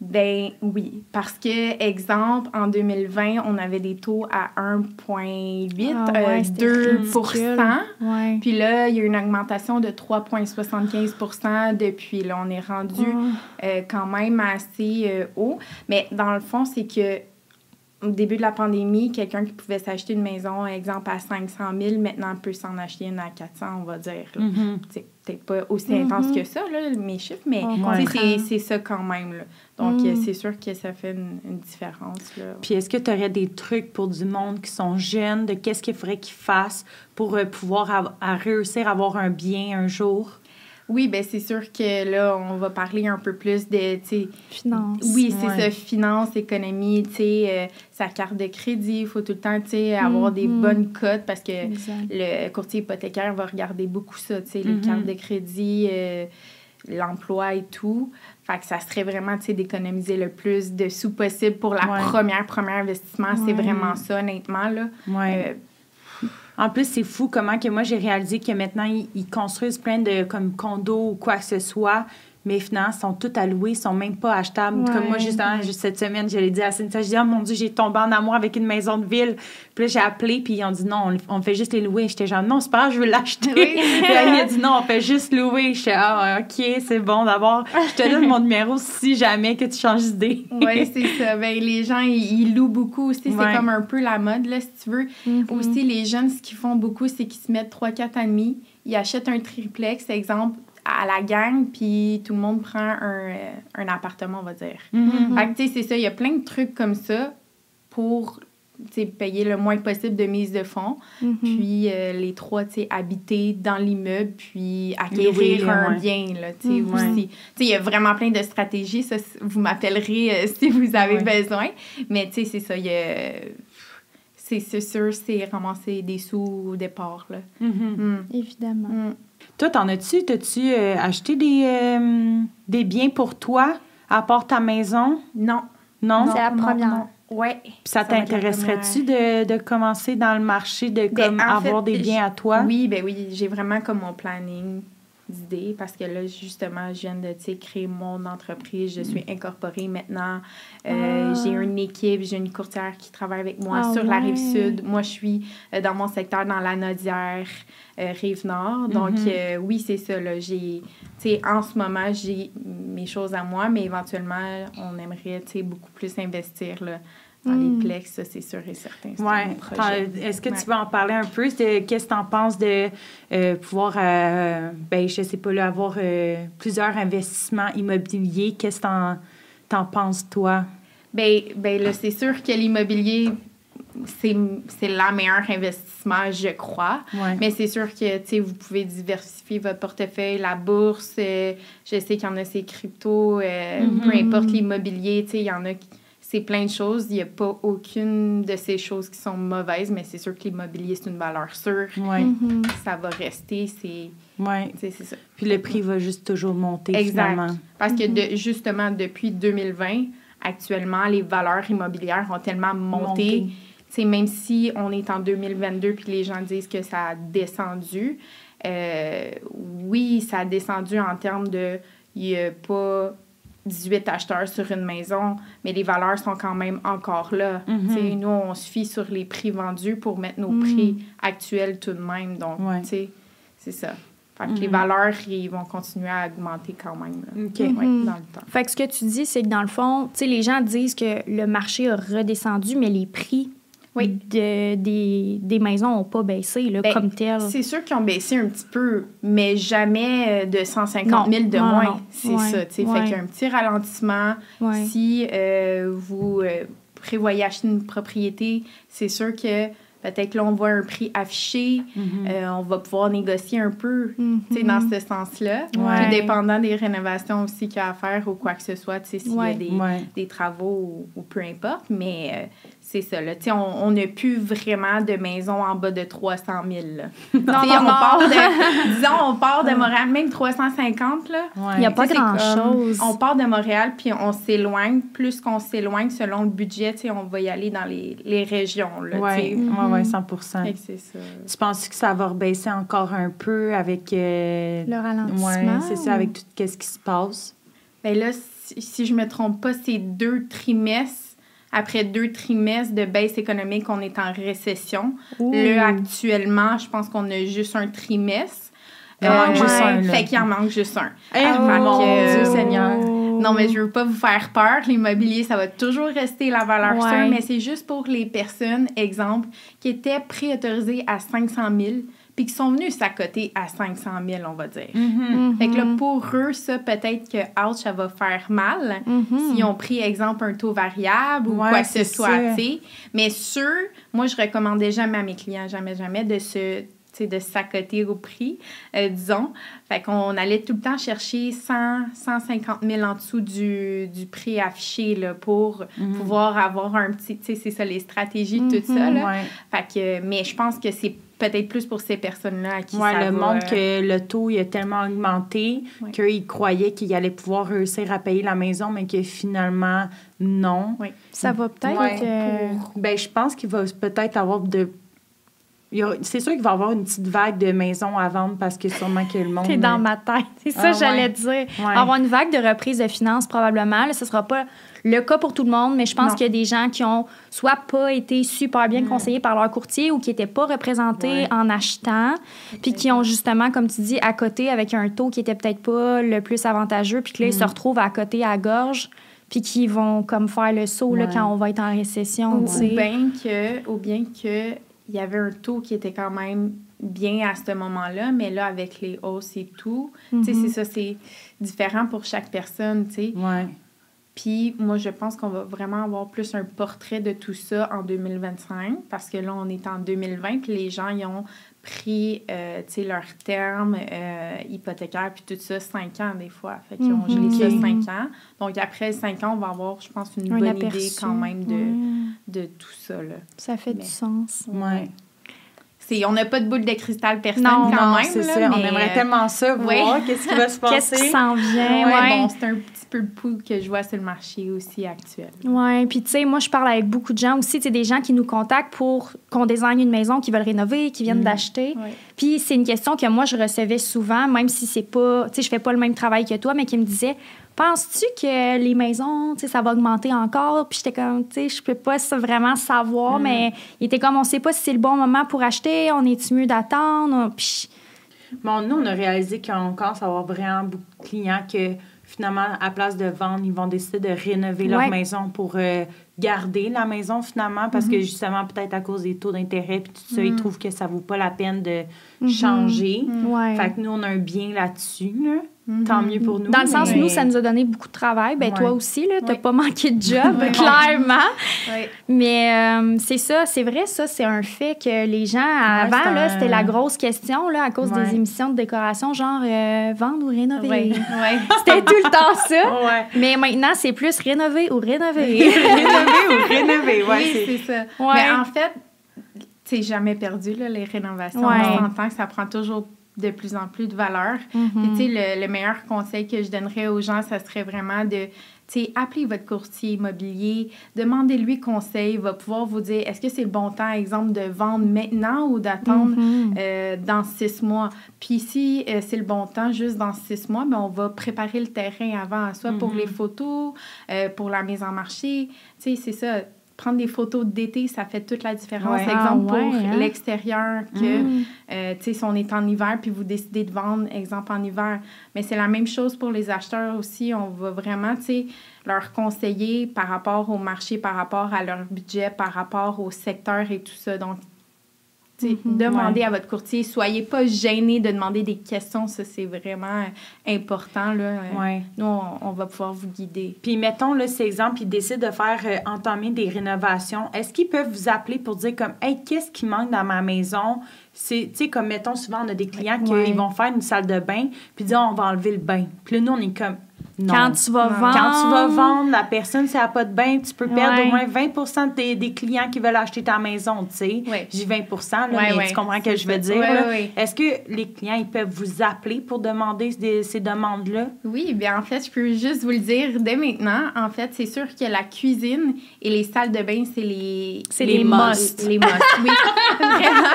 Ben oui, parce que, exemple, en 2020, on avait des taux à 1,8, ah 2 euh, Puis là, il y a eu une augmentation de 3,75% depuis. Là, on est rendu euh, quand même assez euh, haut. Mais dans le fond, c'est que au début de la pandémie, quelqu'un qui pouvait s'acheter une maison, exemple, à 500 000, maintenant peut s'en acheter une à 400, on va dire. Mm-hmm. C'est peut-être pas aussi intense mm-hmm. que ça, là, mes chiffres, mais c'est ça quand même. Là. Donc, mm. c'est sûr que ça fait une, différence. Là. Puis, est-ce que tu aurais des trucs pour du monde qui sont jeunes, de qu'est-ce qu'il faudrait qu'ils fassent pour euh, pouvoir réussir à avoir un bien un jour? Oui, ben c'est sûr que là, on va parler un peu plus de, Finance. Oui, c'est ça, finance, économie, tu sais, euh, sa carte de crédit, il faut tout le temps, tu sais, avoir des mm-hmm. bonnes cotes parce que le courtier hypothécaire va regarder beaucoup ça, tu sais, les mm-hmm. cartes de crédit, euh, l'emploi et tout. Fait que ça serait vraiment, tu sais, d'économiser le plus de sous possible pour la première, premier investissement. C'est vraiment ça, honnêtement, là. Ouais. Euh, en plus, c'est fou comment que moi, j'ai réalisé que maintenant, ils, construisent plein de comme condos ou quoi que ce soit mes finances sont toutes allouées, sont même pas achetables. Comme moi, justement, juste cette semaine, je l'ai dit à Cynthia, je dis, oh mon Dieu, j'ai tombé en amour avec une maison de ville. Puis là, j'ai appelé, puis ils ont dit, non, on, fait juste les louer. J'étais genre, non, c'est pas grave, je veux l'acheter. puis là, il a dit, non, on fait juste louer. J'étais, ah, OK, c'est bon d'abord. Je te donne mon numéro si jamais que tu changes d'idée. oui, c'est ça. Ben, les gens, ils, louent beaucoup aussi. C'est comme un peu la mode, là, si tu veux. Mm-hmm. Aussi, les jeunes, ce qu'ils font beaucoup, c'est qu'ils se mettent 3-4 amis. Ils achètent un triplex, exemple, à la gang, puis tout le monde prend un, euh, un appartement, on va dire. Mm-hmm. Fait que, tu sais, c'est ça. Il y a plein de trucs comme ça pour payer le moins possible de mise de fonds. Mm-hmm. Puis euh, les trois, tu sais, habiter dans l'immeuble, puis acquérir un bien, là, tu sais, mm-hmm. aussi. Tu sais, il y a vraiment plein de stratégies. Ça, vous m'appellerez euh, si vous avez besoin. Mais, tu sais, c'est ça. Il y a... C'est sûr, c'est ramasser des sous au départ, là. Mm. Évidemment. Toi, t'en as-tu? T'as-tu euh, acheté des, euh, des biens pour toi, à part ta maison? Non. Non? C'est la première. Oui. ça, t'intéresserait-tu de, de, commencer dans le marché, de ben, comme, avoir des biens à toi? Oui, ben oui. J'ai vraiment comme mon planning d'idées parce que là, justement, je viens de créer mon entreprise. Je suis incorporée maintenant. Euh, Ah. J'ai une équipe, j'ai une courtière qui travaille avec moi Ah sur la rive sud. Moi, je suis euh, dans mon secteur, dans la Nodière, euh, rive nord. Donc, Mhm. oui, c'est ça. Là, j'ai, en ce moment, j'ai mes choses à moi, mais éventuellement, on aimerait beaucoup plus investir là, dans Mm. les plex, ça, c'est sûr et certain. Ouais. Est-ce que Ouais. tu veux en parler un peu? Qu'est-ce que tu en penses de euh, pouvoir, euh, ben, je sais pas, là, avoir euh, plusieurs investissements immobiliers? Qu'est-ce que t'en, penses, toi? Ben, ben là, c'est sûr que l'immobilier, c'est la meilleur investissement, je crois. Ouais. Mais c'est sûr que, tu sais, vous pouvez diversifier votre portefeuille, la bourse, euh, je sais qu'il y en a ces cryptos, euh, peu importe l'immobilier, tu sais, il y en a qui- c'est plein de choses. Il n'y a pas aucune de ces choses qui sont mauvaises, mais c'est sûr que l'immobilier, c'est une valeur sûre. Ouais. Mhm. Ça va rester, c'est Ouais. tu sais, c'est ça. Puis le prix va juste toujours monter, Exact. finalement. Parce que Mhm. de, justement, depuis 2020, actuellement, les valeurs immobilières ont tellement monté. Monté. Même si on est en 2022 puis les gens disent que ça a descendu, euh, oui, ça a descendu en termes de. Il n'y a pas 18 acheteurs sur une maison, mais les valeurs sont quand même encore là. Tu sais, Nous, on se fie sur les prix vendus pour mettre nos Mhm. prix actuels tout de même. Donc, Ouais. c'est ça. Fait que les Mhm. valeurs, ils vont continuer à augmenter quand même. là. Ouais, Mhm. dans le temps. Fait que ce que tu dis, c'est que dans le fond, les gens disent que le marché a redescendu, mais les prix Oui. de, des, des maisons n'ont pas baissé là, Ben, comme tel. C'est sûr qu'ils ont baissé un petit peu, mais jamais euh, de 150 000 de Non, moins. non. C'est Ouais, ça, ouais. Fait qu'il y a un petit ralentissement. Ouais. Si euh, vous euh, prévoyez acheter une propriété, c'est sûr que peut-être là, on voit un prix affiché. Mhm. euh, on va pouvoir négocier un peu, Mhm. sais, dans ce sens-là. Ouais. Tout dépendant des rénovations aussi qu'il y a à faire ou quoi que ce soit, s'il y a des, Ouais. des travaux ou, ou peu importe. Mais euh, c'est ça, là. On on n'a plus vraiment de maison en bas de 300 000, là. Non, on non. part de, disons, on part de Montréal, même 350, là. Ouais. Il n'y a pas grand-chose. On part de Montréal, puis on s'éloigne. Plus qu'on s'éloigne selon le budget, on va y aller dans les, les régions, tu Ouais, ouais, ouais, Mhm. 100 Fait que c'est ça. Tu penses que ça va rebaisser encore un peu avec... euh, Le ralentissement. Ouais, c'est ça, ou- avec tout ce qui se passe? Ben là, si, si je me trompe pas, c'est deux trimestres. Après deux trimestres de baisse économique, on est en récession. Ouh. Là, actuellement, je pense qu'on a juste un trimestre. Il en manque juste ouais, un, là. Fait qu'il en manque juste un. Que, Dieu euh, Seigneur. Non, mais je veux pas vous faire peur. L'immobilier, ça va toujours rester la valeur Ouais. sûre, mais c'est juste pour les personnes, exemple, qui étaient préautorisées à 500 000 puis qui sont venues s'accoter à 500 000, on va dire. Mhm. Fait que là, Mhm. pour eux, ça, peut-être que, ouch, ça va faire mal. Mhm. S'ils ont pris, exemple, un taux variable ou Ouais, quoi que ce soit, ça. tu sais. Mais sûr, moi, je recommandais jamais à mes clients, jamais, jamais, de se de s'accoter au prix, euh, disons. Fait qu'on allait tout le temps chercher 100, 150 000 en dessous du, du prix affiché là, pour Mhm. pouvoir avoir un petit... Tu sais, c'est ça, les stratégies, tout ça. Là. Ouais, Fait que, mais je pense que c'est peut-être plus pour ces personnes-là à qui Ouais, ça le va, monde euh, que le taux il a tellement augmenté Ouais. qu'ils croyaient qu'ils allaient pouvoir réussir à payer la maison, mais que finalement, non. Oui. Ça va peut-être. Ouais, euh, Ben, je pense qu'il va peut-être avoir de. C'est sûr qu'il va y avoir une petite vague de maisons à vendre parce que sûrement que le monde. T'es dans ma tête. C'est ça Ah, que j'allais ouais. dire. Ouais. Avoir une vague de reprise de finances, probablement. Là, ce sera pas le cas pour tout le monde, mais je pense qu'il y a des gens qui ont soit pas été super bien conseillés par leur courtier ou qui n'étaient pas représentés Ouais. en achetant, puis qui ont justement, comme tu dis, à côté avec un taux qui était peut-être pas le plus avantageux, puis que là, ils se retrouvent à côté à gorge, puis qui vont comme faire le saut là, quand on va être en récession. Ou bien que, ou bien que il y avait un taux qui était quand même bien à ce moment-là, mais là, avec les hausses et tout, tu sais, Mhm. c'est ça, c'est différent pour chaque personne, tu sais. Ouais. Puis moi, je pense qu'on va vraiment avoir plus un portrait de tout ça en 2025, parce que là, on est en 2020, puis les gens, ils ont pris, euh, tu sais, leur terme euh, hypothécaire, puis tout ça, 5 ans des fois. Fait qu'ils ont Mhm. gelé ça Ok. 5 ans. Donc après 5 ans, on va avoir, je pense, une Un bonne aperçu. idée quand même de, Ouais. de tout ça, là. Ça fait Mais- du sens. Ouais. C'est, on n'a pas de boule de cristal personne Non, quand non, même. c'est là, ça. On mais, aimerait euh, tellement ça, voir ouais. qu'est-ce qui va se passer. Qu'est-ce qui s'en vient? ouais, ouais. bon, c'est un petit peu le pouls que je vois sur le marché aussi actuel. Oui, puis tu sais, moi, je parle avec beaucoup de gens aussi, tu sais, des gens qui nous contactent pour qu'on désigne une maison, qui veulent rénover, qui viennent Mm. d'acheter. Ouais. Puis c'est une question que moi, je recevais souvent, même si c'est pas, tu sais, je fais pas le même travail que toi, mais qui me disait Penses-tu que les maisons, tu sais, ça va augmenter encore? Puis j'étais comme, tu sais, je peux pas vraiment savoir, Mm. mais il était comme, on sait pas si c'est le bon moment pour acheter, on est-tu mieux d'attendre? Puis Bon, nous, on a réalisé qu'on commence à avoir vraiment beaucoup de clients que finalement, à place de vendre, ils vont décider de rénover leur maison pour euh, garder la maison finalement parce que justement, peut-être à cause des taux d'intérêt puis tout ça, ils trouvent que ça vaut pas la peine de changer. ouais. Fait que nous, on a un bien là-dessus. Là. Tant mieux pour nous. Dans le sens, nous, ça nous a donné beaucoup de travail. Ben, toi aussi, t'as Ouais. pas manqué de job, clairement. Mais euh, c'est ça, c'est vrai, ça, c'est un fait que les gens, avant, c'est là, un- c'était la grosse question, là, à cause des émissions de décoration, genre euh, vendre ou rénover. C'était tout le temps ça. Mais maintenant, c'est plus rénover ou rénover. rénover ou rénover, ouais. oui, c'est- ça. Mais en fait, c'est jamais perdu, là, les rénovations. On s'entend que ça prend toujours de plus en plus de valeur. Mhm. Tu sais, le, le meilleur conseil que je donnerais aux gens, ça serait vraiment de, tu sais, appelez votre courtier immobilier, demandez-lui conseil, il va pouvoir vous dire, est-ce que c'est le bon temps, exemple, de vendre maintenant ou d'attendre Mhm. euh, dans six mois? Puis si euh, c'est le bon temps, juste dans six mois, ben, on va préparer le terrain avant, soit pour Mhm. les photos, euh, pour la mise en marché. Tu sais, c'est ça. Prendre des photos d'été, ça fait toute la différence. Ouais. Exemple, Ah ouais, pour hein? l'extérieur, que, Mhm. euh, tu sais, si on est en hiver, puis vous décidez de vendre, exemple, en hiver. Mais c'est la même chose pour les acheteurs aussi. On va vraiment, tu sais, leur conseiller par rapport au marché, par rapport à leur budget, par rapport au secteur et tout ça. Donc, Mhm. demandez à votre courtier. Soyez pas gênés de demander des questions. Ça, c'est vraiment important. Là. Euh, Ouais. Nous, on, on va pouvoir vous guider. Puis mettons, là, cet exemple, ils décident de faire euh, entamer des rénovations. Est-ce qu'ils peuvent vous appeler pour dire comme, hey, qu'est-ce qui manque dans ma maison? C'est, tu sais, comme mettons, souvent, on a des clients qui ils vont faire une salle de bain, puis dire, on va enlever le bain. Puis là, nous, on est comme, non. Quand tu vas Non. vendre. Quand tu vas vendre, la personne, si elle n'a pas de bain, tu peux perdre Ouais. au moins 20 des, des clients qui veulent acheter ta maison, tu sais. Ouais. J'ai 20 là, Ouais, mais ouais. tu comprends ce que je veux dire. Ouais, là. ouais. Est-ce que les clients, ils peuvent vous appeler pour demander des- ces demandes-là? Oui, bien en fait, je peux juste vous le dire dès maintenant. En fait, c'est sûr que la cuisine et les salles de bain, c'est les... C'est les must. Les must, oui. Vraiment,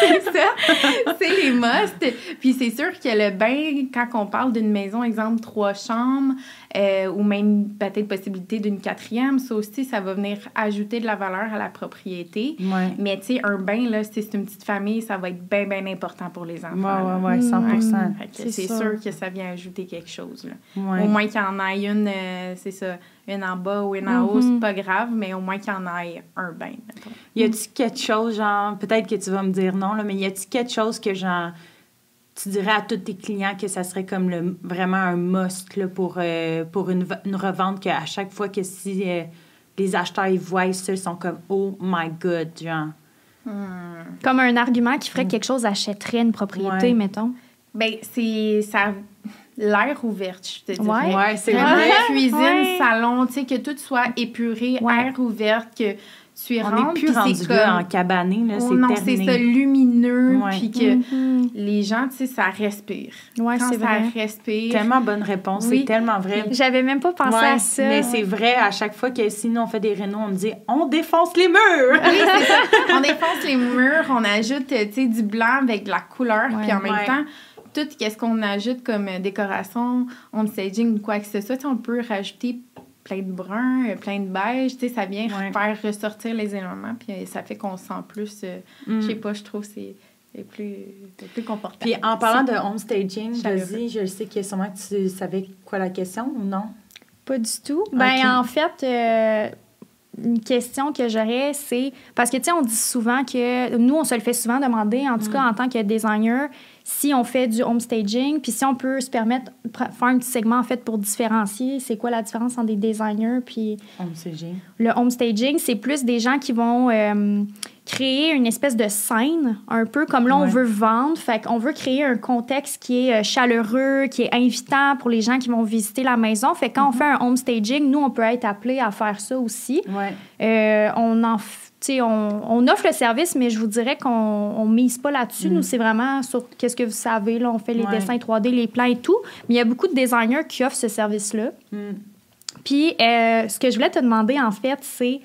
c'est ça. C'est les must. Puis c'est sûr que le bain, quand on parle d'une maison, exemple, trois chambres, euh, ou même peut-être possibilité d'une quatrième, ça aussi, ça va venir ajouter de la valeur à la propriété. Ouais. Mais tu sais, un bain, là, si c'est une petite famille, ça va être bien, bien important pour les enfants. Ouais, là. ouais, ouais, 100 Fait que C'est sûr. que ça vient ajouter quelque chose. Là. Ouais. Au moins qu'il y en ait une, euh, c'est ça, une en bas ou une en haut, Mhm. c'est pas grave, mais au moins qu'il y en ait un bain. mettons. Y a-tu quelque chose, genre, peut-être que tu vas me dire non, là, mais y a-tu quelque chose que, genre, tu dirais à tous tes clients que ça serait comme le, vraiment un must là, pour, euh, pour une, une revente, qu'à chaque fois que si euh, les acheteurs ils voient ça, ils sont comme Oh my God, genre. Comme un argument qui ferait que quelque chose achèterait une propriété, Ouais. mettons. Ben, c'est ça. L'air ouverte, je te dirais. Ouais. Ouais, c'est Vraiment, vrai. cuisine, Ouais. salon, tu sais, que tout soit épuré, Ouais. air ouvert, que tu y On n'est plus rendu c'est là comme- en cabané, là, Oh c'est non, c'est ça, lumineux, puis que Mhm. les gens, tu sais, ça respire. Ouais, Quand c'est ça vrai. respire, Tellement bonne réponse, Oui. c'est tellement vrai. J'avais même pas pensé Ouais, à ça. Mais c'est vrai, à chaque fois que sinon on fait des rénaux, on me dit on défonce les murs. Oui, c'est ça. On défonce les murs, on ajoute tu sais, du blanc avec de la couleur, puis en même Ouais. temps, tout ce qu'on ajoute comme décoration, home staging ou quoi que ce soit, tu sais, on peut rajouter plein de brun, euh, plein de beige, tu sais, ça vient Ouais. faire ressortir les éléments, puis euh, ça fait qu'on se sent plus, euh, Mm. je sais pas, je trouve que c'est c'est plus, c'est plus confortable. Puis en parlant de home staging, vas-y, je sais que sûrement que tu savais quoi la question ou non? Pas du tout. Ben, en fait, euh, une question que j'aurais, c'est. Parce que, tu sais, on dit souvent que. Nous, on se le fait souvent demander, en tout cas, en tant que designer, si on fait du home staging, puis si on peut se permettre de faire un petit segment, en fait, pour différencier c'est quoi la différence entre des designers puis Home staging. le home staging, c'est plus des gens qui vont euh, créer une espèce de scène, un peu comme là, on Ouais. veut vendre. Fait qu'on veut créer un contexte qui est euh, chaleureux, qui est invitant pour les gens qui vont visiter la maison. Fait que quand on fait un home staging, nous, on peut être appelé à faire ça aussi. Ouais. Euh, on en f- tu sais, on, on offre le service, mais je vous dirais qu'on on mise pas là-dessus. Nous, c'est vraiment sur qu'est-ce que vous savez. Là, on fait les Ouais. dessins 3D, les plans et tout. Mais il y a beaucoup de designers qui offrent ce service-là. Mm. Puis, euh, ce que je voulais te demander, en fait, c'est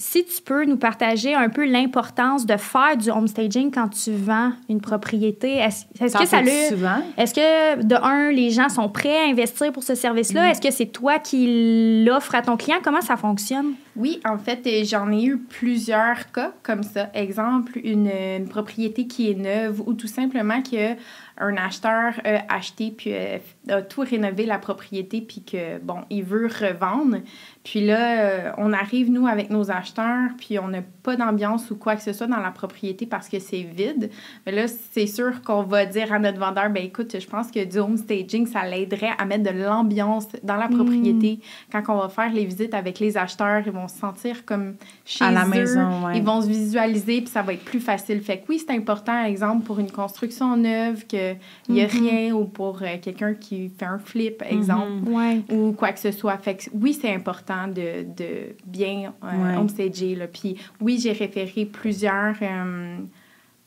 si tu peux nous partager un peu l'importance de faire du homestaging quand tu vends une propriété, est-ce que ça? Est-ce que de un les gens sont prêts à investir pour ce service-là? Mm. Est-ce que c'est toi qui l'offres à ton client? Comment ça fonctionne? Oui, en fait, euh, j'en ai eu plusieurs cas comme ça. Exemple, une, une propriété qui est neuve ou tout simplement que un acheteur a acheté puis euh, a tout rénové la propriété puis que, bon, il veut revendre. Puis là, euh, on arrive, nous, avec nos acheteurs, puis on n'a pas d'ambiance ou quoi que ce soit dans la propriété parce que c'est vide. Mais là, c'est sûr qu'on va dire à notre vendeur, ben écoute, je pense que du home staging, ça l'aiderait à mettre de l'ambiance dans la propriété. Quand on va faire les visites avec les acheteurs, ils vont se sentir comme chez À la eux. maison, ouais. Ils vont se visualiser, puis ça va être plus facile. Fait que oui, c'est important, exemple, pour une construction neuve, qu'il n'y a rien, ou pour euh, quelqu'un qui fait un flip, exemple Mhm. Ouais. ou quoi que ce soit. Fait que oui, c'est important de, de bien euh, homestager. Là. Puis oui, j'ai référé plusieurs, euh,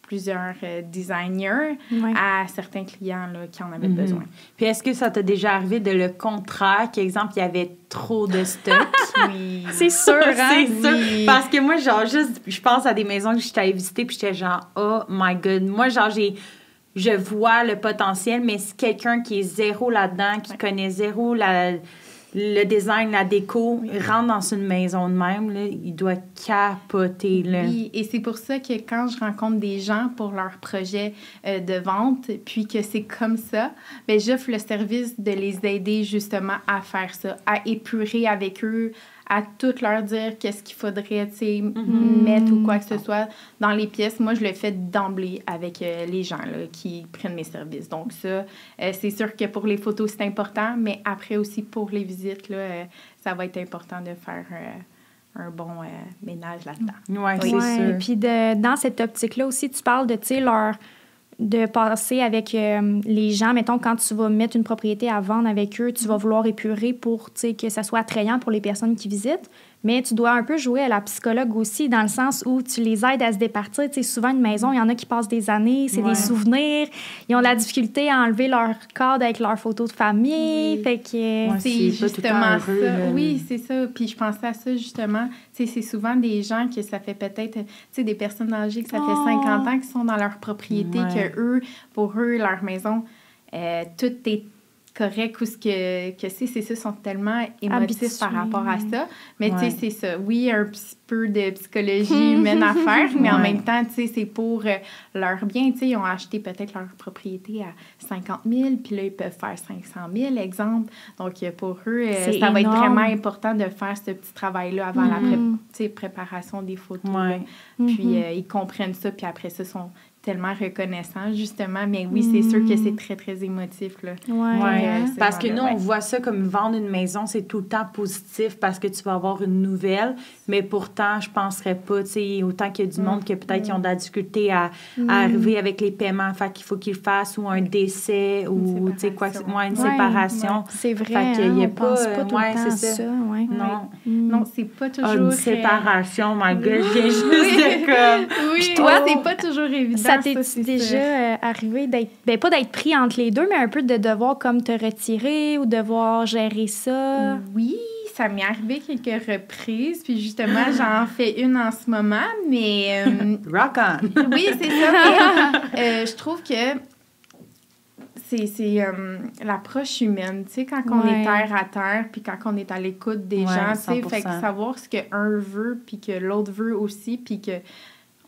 plusieurs euh, designers Ouais. à certains clients là, qui en avaient Mhm. besoin. Puis est-ce que ça t'est déjà arrivé de le contraire, qu'exemple, il y avait trop de stock? Oui. C'est sûr, hein? C'est sûr. Oui. Parce que moi, genre, juste, je pense à des maisons que j'étais allée visiter, puis j'étais genre, oh my god. Moi, genre, j'ai. Je vois le potentiel, mais si quelqu'un qui est zéro là-dedans, qui Ouais. connaît zéro la, le design, la déco, rentre dans une maison de même, il doit capoter. Là. Et c'est pour ça que quand je rencontre des gens pour leur projet euh, de vente, puis que c'est comme ça, ben j'offre le service de les aider justement à faire ça, à épurer avec eux, à tout leur dire qu'est-ce qu'il faudrait, tu sais, mettre ou quoi que ce soit dans les pièces. Moi, je le fais d'emblée avec euh, les gens là, qui prennent mes services. Donc ça, euh, c'est sûr que pour les photos, c'est important, mais après aussi pour les visites, là, euh, ça va être important de faire... euh, un bon euh, ménage là-dedans. Ouais, c'est Ouais, sûr. Puis de, dans cette optique-là aussi, tu parles de, leur de passer avec euh, les gens, mettons, quand tu vas mettre une propriété à vendre avec eux, tu vas vouloir épurer pour, que ça soit attrayant pour les personnes qui visitent. Mais tu dois un peu jouer à la psychologue aussi, dans le sens où tu les aides à se départir. Tu sais, souvent, une maison, il y en a qui passent des années, c'est Ouais. des souvenirs. Ils ont de la difficulté à enlever leur cadre avec leurs photos de famille. Oui. Fait que... Ouais, C'est justement heureux, ça. Oui, c'est ça. Puis je pensais à ça justement. Tu sais, c'est souvent des gens que ça fait peut-être, tu sais, des personnes âgées que ça Oh. fait 50 ans qui sont dans leur propriété, Ouais. que eux, pour eux, leur maison, euh, tout est correct ou ce que, que c'est, c'est ça, sont tellement émotifs par rapport à ça. Mais tu sais, c'est ça. Oui, un petit peu de psychologie humaine à faire, mais en même temps, tu sais, c'est pour euh, leur bien. Tu sais, ils ont acheté peut-être leur propriété à 50 000, puis là, ils peuvent faire 500 000, exemple. Donc, euh, pour eux, euh, ça va être vraiment important de faire ce petit travail-là avant la pré- Mhm. sais, préparation des photos. Ouais. Puis, Mhm. euh, ils comprennent ça, puis après ça, sont tellement reconnaissants, justement. Mais oui, c'est sûr que c'est très, très émotif, là. Ouais. Ouais, hein. parce que nous, on voit ça comme vendre une maison, c'est tout le temps positif parce que tu vas avoir une nouvelle, mais pourtant, je penserais pas, tu sais, autant qu'il y a du monde que peut-être qu'ils ont de la difficulté à, à arriver avec les paiements, fait qu'il faut qu'ils fassent, ou un décès, ou, tu sais, quoi, ouais, une Ouais, séparation. C'est vrai, Fait qu'il hein, y a on pas, pense euh, pas tout ouais, le temps ça. ça. ouais. Non. Non, c'est pas Ah, toujours... une euh, séparation, my God, je viens juste de comme... Oui, toi, toi, c'est pas toujours évident. Ça t'est c'est déjà euh, arrivé d'être, ben pas d'être pris entre les deux, mais un peu de devoir comme te retirer ou devoir gérer ça? Oui, ça m'est arrivé quelques reprises, puis justement, j'en fais une en ce moment, mais euh, Rock on! oui, c'est ça. mais, euh, je trouve que c'est c'est, euh, l'approche humaine, tu sais, quand on est terre à terre, puis quand on est à l'écoute des Ouais, gens, tu sais, fait que 100%. savoir ce qu'un veut, puis que l'autre veut aussi, puis que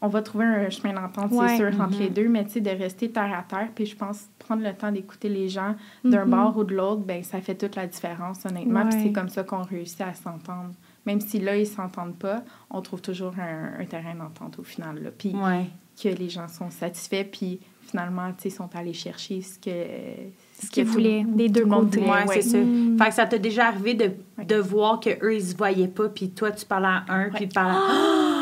on va trouver un chemin d'entente, Ouais. c'est sûr, entre Mhm. les deux, mais tu sais, de rester terre à terre, puis je pense prendre le temps d'écouter les gens d'un Mhm. bord ou de l'autre, ben ça fait toute la différence, honnêtement, puis c'est comme ça qu'on réussit à s'entendre. Même si là, ils s'entendent pas, on trouve toujours un, un terrain d'entente au final, là. Puis Ouais. que les gens sont satisfaits, puis finalement, tu sais, sont allés chercher ce que... Ce qu'ils que tout- voulaient, des deux côtés. c'est ça. Mm. Fait que ça t'a déjà arrivé de, de voir qu'eux, ils se voyaient pas, puis toi, tu parlais à un, puis ils parlaient à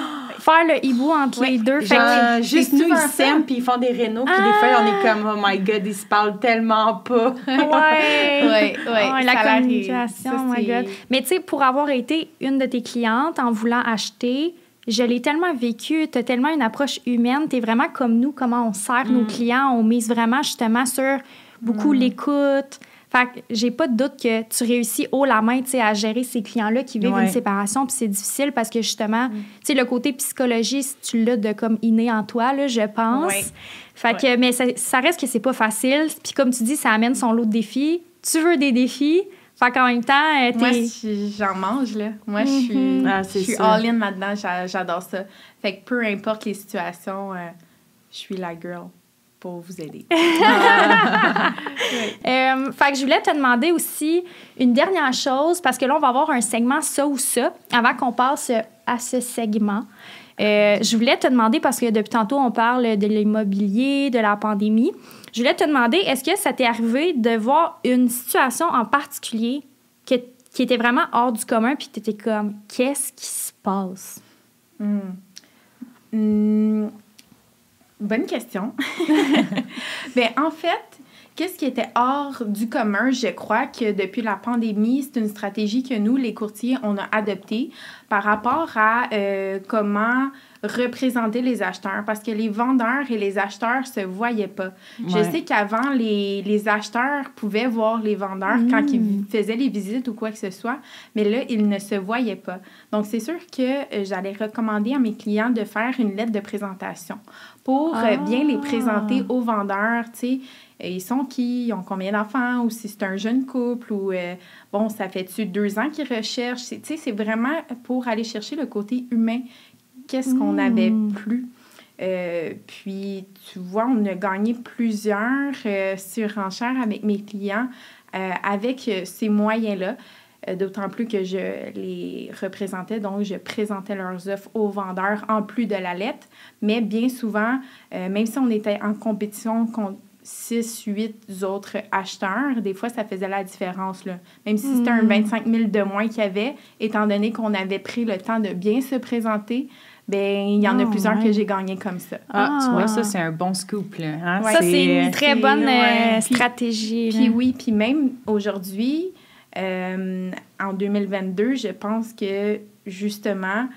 Faire le hibou entre Ouais. les deux. Fait Genre, que- juste nous, ils s'aiment, puis ils font des rénaux, puis des fois, on est comme, oh my god, ils se parlent tellement pas. Ouais. Ouais, ouais, Ah, la communication, Ça, oh my God. Mais tu sais, pour avoir été une de tes clientes en voulant acheter, je l'ai tellement vécu, tu as tellement une approche humaine, tu es vraiment comme nous, comment on sert Mm. nos clients, on mise vraiment justement sur beaucoup l'écoute. Fait que j'ai pas de doute que tu réussis haut la main, tu sais, à gérer ces clients-là qui vivent Ouais. une séparation, puis c'est difficile parce que justement, Mm. tu sais, le côté psychologie, si tu l'as de comme inné en toi, là, je pense. Ouais. Fait que, mais ça, ça reste que c'est pas facile. Puis comme tu dis, ça amène son lot de défis. Tu veux des défis. Fait qu'en même temps, euh, t'es... Moi, je- j'en mange, là. Moi, je suis, Mhm. Ah, je suis all-in là-dedans. J'a- J'adore ça. Fait que peu importe les situations, euh, je suis la girl pour vous aider. Euh, fait que je voulais te demander aussi une dernière chose, parce que là, on va avoir un segment ça ou ça, avant qu'on passe à ce segment. Euh, je voulais te demander, parce que depuis tantôt, on parle de l'immobilier, de la pandémie. Je voulais te demander, est-ce que ça t'est arrivé de voir une situation en particulier que- qui était vraiment hors du commun, puis tu étais comme, qu'est-ce qui se passe? Hmm. Bonne question. ben, en fait, qu'est-ce qui était hors du commun? Je crois que depuis la pandémie, c'est une stratégie que nous, les courtiers, on a adoptée par rapport à euh, comment représenter les acheteurs parce que les vendeurs et les acheteurs se voyaient pas. Je sais qu'avant, les, les acheteurs pouvaient voir les vendeurs quand ils faisaient les visites ou quoi que ce soit, mais là, ils ne se voyaient pas. Donc, c'est sûr que euh, j'allais recommander à mes clients de faire une lettre de présentation pour euh, bien les présenter aux vendeurs, tu sais. Ils sont qui, ils ont combien d'enfants, ou si c'est un jeune couple, ou euh, bon, ça fait-tu deux ans qu'ils recherchent? C'est- Tu sais, c'est vraiment pour aller chercher le côté humain. Qu'est-ce qu'on avait plus? Euh, puis, tu vois, on a gagné plusieurs euh, surenchères avec mes clients euh, avec euh, ces moyens-là. D'autant plus que je les représentais, donc je présentais leurs offres aux vendeurs en plus de la lettre. Mais bien souvent, même si on était en compétition contre 6, 8 autres acheteurs, des fois, ça faisait la différence. Là. Même si c'était un 25 000 de moins qu'il y avait, étant donné qu'on avait pris le temps de bien se présenter, ben il y en a Ah, plusieurs ouais. que j'ai gagné comme ça. Ah, tu Ah. vois, ça, c'est un bon scoop, là. hein? Ouais. Ça, c'est une très bonne euh, ouais. Puis- stratégie. Puis là. oui, puis même aujourd'hui, euh, en 2022, je pense que justement,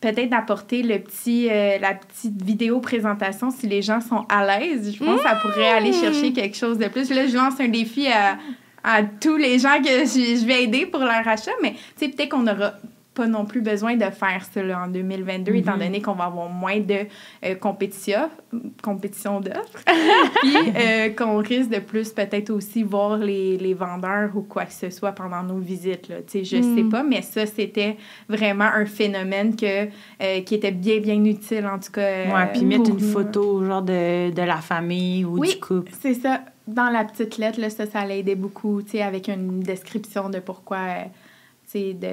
peut-être d'apporter le petit, euh, la petite vidéo présentation si les gens sont à l'aise. Je pense que ça pourrait aller chercher quelque chose de plus. Là, je lance un défi à, à tous les gens que je, je vais aider pour leur achat, mais tu sais, peut-être qu'on n'aura pas non plus besoin de faire ça là, en 2022, étant donné qu'on va avoir moins de euh, compétition, compétition d'offres. Puis euh, qu'on risque de plus peut-être aussi voir les, les vendeurs ou quoi que ce soit pendant nos visites. Là. Je Mm. sais pas, mais ça, c'était vraiment un phénomène que, euh, qui était bien, bien utile, en tout cas. euh, Ouais, puis mettre une photo, genre, de, de la famille ou Oui. du couple. C'est ça. Dans la petite lettre, là, ça, ça l'aidait beaucoup, tu sais, avec une description de pourquoi, sais, de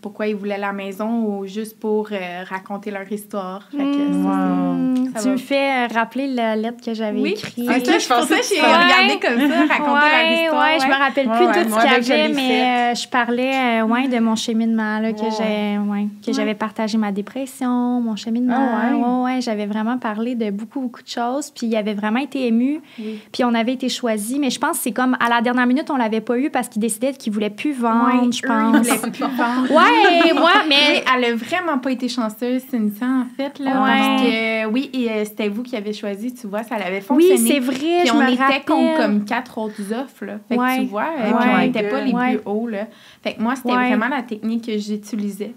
pourquoi ils voulaient la maison ou juste pour euh, raconter leur histoire. Fait que ça, Hmm, ça tu va. me fais euh, rappeler la lettre que j'avais Oui, écrite. c'est Ok, je pensais que j'ai regardé comme ça, raconter ouais, leur histoire. ouais, je me rappelle plus Ouais, tout ouais, ce qu'il y avait, mais euh, je parlais euh, ouais, de mon cheminement, là, que Ouais. j'ai- ouais, que j'avais partagé ma dépression, mon cheminement. Ah ouais? ouais, ouais, j'avais vraiment parlé de beaucoup, beaucoup de choses. Puis il avait vraiment été ému. Oui. Puis on avait été choisis. Mais je pense que c'est comme à la dernière minute, on l'avait pas eu parce qu'il décidait qu'il voulait plus vendre, Ouais, je pense. Plus. Ouais, moi, Oui, mais. elle a vraiment pas été chanceuse, Cynthia, en fait, là. Ouais. Parce que, oui, et euh, c'était vous qui avez choisi, tu vois, ça avait Oui, fonctionné. c'est vrai, Puis je on me était contre comme quatre autres offres, là. Fait Ouais. que tu vois, euh, puis on n'était pas les plus hauts, là. Fait que moi, c'était vraiment la technique que j'utilisais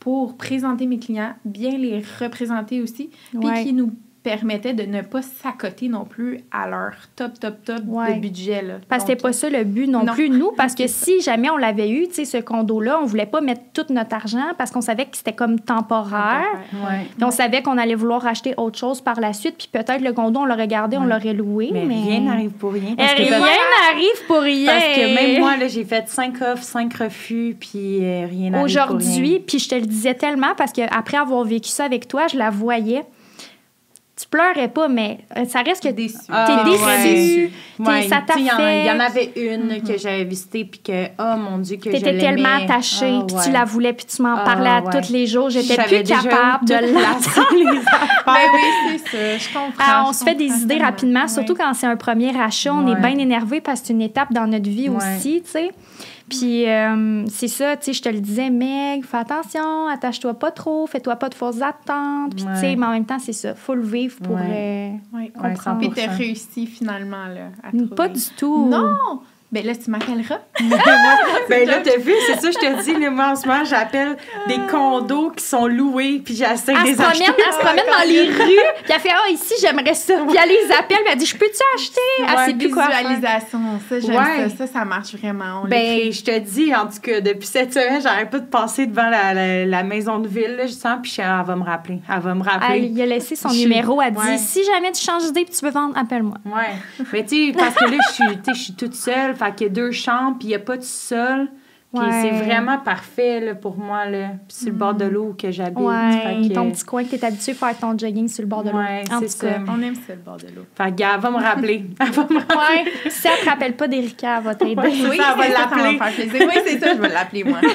pour présenter mes clients, bien les représenter aussi, puis qui nous permettait de ne pas s'accoter non plus à leur top, top, top Ouais. de budget, là. Parce que c'était pas ça le but non, Non. plus, nous, parce que si jamais on l'avait eu, tu sais, ce condo-là, on voulait pas mettre tout notre argent parce qu'on savait que c'était comme temporaire. Ouais. Puis on savait qu'on allait vouloir acheter autre chose par la suite, puis peut-être le condo, on l'aurait gardé, on l'aurait loué. Mais, Mais, rien n'arrive pour rien. Parce que, rien n'arrive pour rien. parce que même moi, là, j'ai fait cinq offres, cinq refus, puis euh, rien n'arrive pour Aujourd'hui, puis je te le disais tellement parce qu'après avoir vécu ça avec toi, je la voyais. Tu pleurais pas, mais euh, ça reste que Déçu. T'es Ah, déçu. ouais. T'es- Ouais, ça t'a Il y en a- fait- il y en avait une que j'avais visitée, puis que, oh mon Dieu, que T'étais tellement attachée, Ah, puis ouais. tu la voulais, puis tu m'en Ah, parlais à tous les jours. Je J'étais plus capable de affaires. Ben oui, c'est ça, je comprends. Ah, on je se fait des idées rapidement, Ouais. surtout quand c'est un premier achat. On est bien énervé parce que c'est une étape dans notre vie Ouais. aussi, tu sais. Puis euh, c'est ça, tu sais, je te le disais, Meg, fais attention, attache-toi pas trop, fais-toi pas de fausses attentes. Puis tu sais, mais en même temps, c'est ça, faut le vivre pour... Ouais. Ouais. Ouais, comprendre. Puis t'as 100%. réussi finalement, là, à euh, trouver. pas du tout. Non! Ben là, tu m'appelleras. ben là, t'as vu, c'est ça, je te dis, moi, en ce moment, j'appelle des condos qui sont loués, puis j'essaie de les se acheter. promène, elle se promène dans les rues, puis elle fait Ah, ici, j'aimerais ça. Puis elle les appelle, puis elle dit Je peux-tu acheter? Ouais, faire. Visualisation, ça, j'aime Ouais. ça. Ça, ça marche vraiment. On Ben, je te dis, en tout cas, depuis cette semaine, j'arrête pas de passer devant la, la, la maison de ville, là, je sens, puis ah, elle va me rappeler. Elle va me rappeler. Elle, il a laissé son Je numéro. Elle dit ouais. Si jamais tu changes d'idée, puis tu veux vendre, appelle-moi. Ouais. Mais tu sais, parce que là, je suis toute seule, fait a deux chambres, puis il n'y a pas de sol. Puis c'est vraiment parfait là, pour moi, là. Puis c'est le bord de l'eau que j'habite. Ouais, fait que- ton petit coin que t'es habitué à faire ton jogging sur le bord de l'eau. Ouais, En c'est tout cas. ça. On aime ça, le bord de l'eau. Fait que, elle va me rappeler. Elle va me rappeler. Ouais. si elle te rappelle pas d'Erika, elle va t'aider. Ouais. Oui, Ça, on va c'est ça, ça l'appeler. Oui, c'est ça, je vais l'appeler, moi.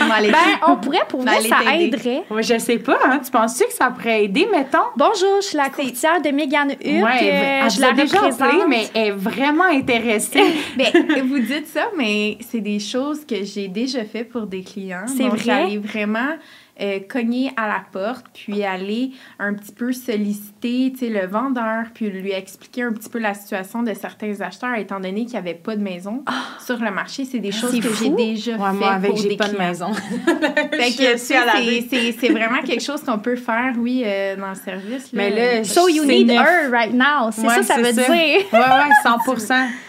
On Ben, on pourrait, pour D'aller ça aiderait. Ouais, je sais pas, hein. Tu penses-tu que ça pourrait aider, mettons? Bonjour, je suis la courtière de Megan Huck. ouais, euh, elle je vous la a déjà représente. appelé, mais elle est vraiment intéressée. Ben, vous dites ça, mais c'est des choses que j'ai déjà fait pour des clients. C'est vrai? j'allais vraiment euh, cogner à la porte, puis aller un petit peu solliciter tu sais, le vendeur, puis lui expliquer un petit peu la situation de certains acheteurs, étant donné qu'il n'y avait pas de maison sur le marché. C'est des choses Ah! Que j'ai déjà Ouais, fait moi, avec, pour j'ai des pas de maison. C'est- vraiment quelque chose qu'on peut faire, oui, euh, dans le service. Mais là, So you need neuf. her right now. C'est Ouais, ça, ça veut ça. dire. Ouais, ouais, 100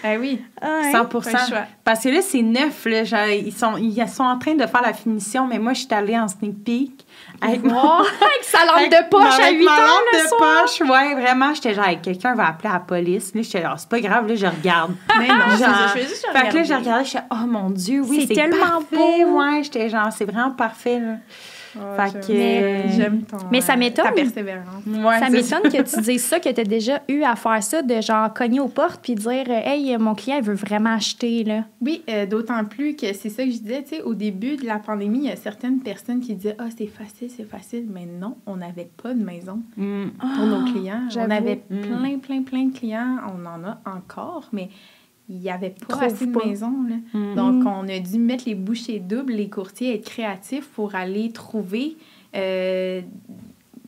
Ah oui. Ouais. 100 pas le choix. Parce que là, c'est neuf. Là, ils, sont, ils sont en train de faire la finition, mais moi, je suis allée en sneak peek avec. Oh, avec sa lampe avec de poche ma- à avec 8 ma ans lampe le de soir. poche, ouais, vraiment. J'étais genre, quelqu'un va appeler la police. Là, j'étais genre, c'est pas grave, là, je regarde. Mais non, Genre, ça, je fais juste Fait que là, j'ai regardé, je suis oh mon Dieu, oui, C'est c'est tellement parfait. beau. Ouais, j'étais genre, c'est vraiment parfait, là. Oh, Fait j'aime- que- Mais j'aime ton. Mais ça euh, m'étonne. Ta persévérance. Ouais, Ça m'étonne que tu dises ça, que tu as déjà eu à faire ça, de genre cogner aux portes puis dire euh, Hey, mon client, il veut vraiment acheter. Là. Oui, euh, d'autant plus que c'est ça que je disais, tu sais, au début de la pandémie, il y a certaines personnes qui disaient Ah, c'est facile, c'est facile. Mais non, on n'avait pas de maison Mm. pour nos clients. j'avoue. On avait Mm. plein, plein, plein de clients. On en a encore, mais il n'y avait pas assez de maisons. Là. Mm. Donc, on a dû mettre les bouchées doubles, les courtiers, être créatifs pour aller trouver euh,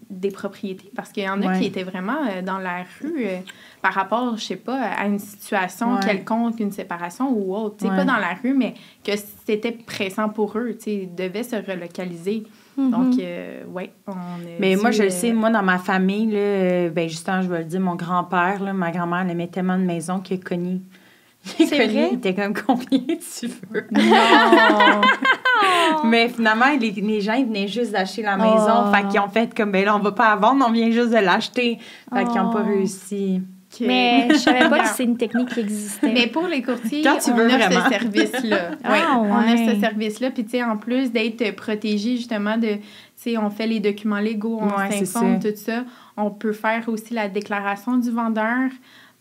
des propriétés. Parce qu'il y en a Ouais. qui étaient vraiment euh, dans la rue euh, par rapport, je sais pas, à une situation Ouais. quelconque, une séparation ou autre. Sais, Ouais. pas dans la rue, mais que c'était pressant pour eux. Ils devaient se relocaliser. Mhm. Donc, euh, ouais, on Mais moi, je le sais, moi, dans ma famille, là, ben, justement, je vais le dire, mon grand-père, ma grand-mère, elle aimait tellement de maisons qu'il a cogné. C'est vrai? il était comme combien tu veux? Non! Mais finalement, les, les gens, ils venaient juste d'acheter la maison. Oh. Fait qu'ils ont fait comme, ben là, on va pas la vendre, on vient juste de l'acheter. Fait qu'ils n'ont pas Oh. réussi. Mais je savais pas que c'est une technique qui existait. Mais pour les courtiers, Quand tu on veux offre ce service-là. Ah, Ouais, On offre ce service-là. Puis, tu sais, en plus d'être protégé, justement, de, tu sais, on fait les documents légaux, on Ouais, s'informe, tout ça. On peut faire aussi la déclaration du vendeur.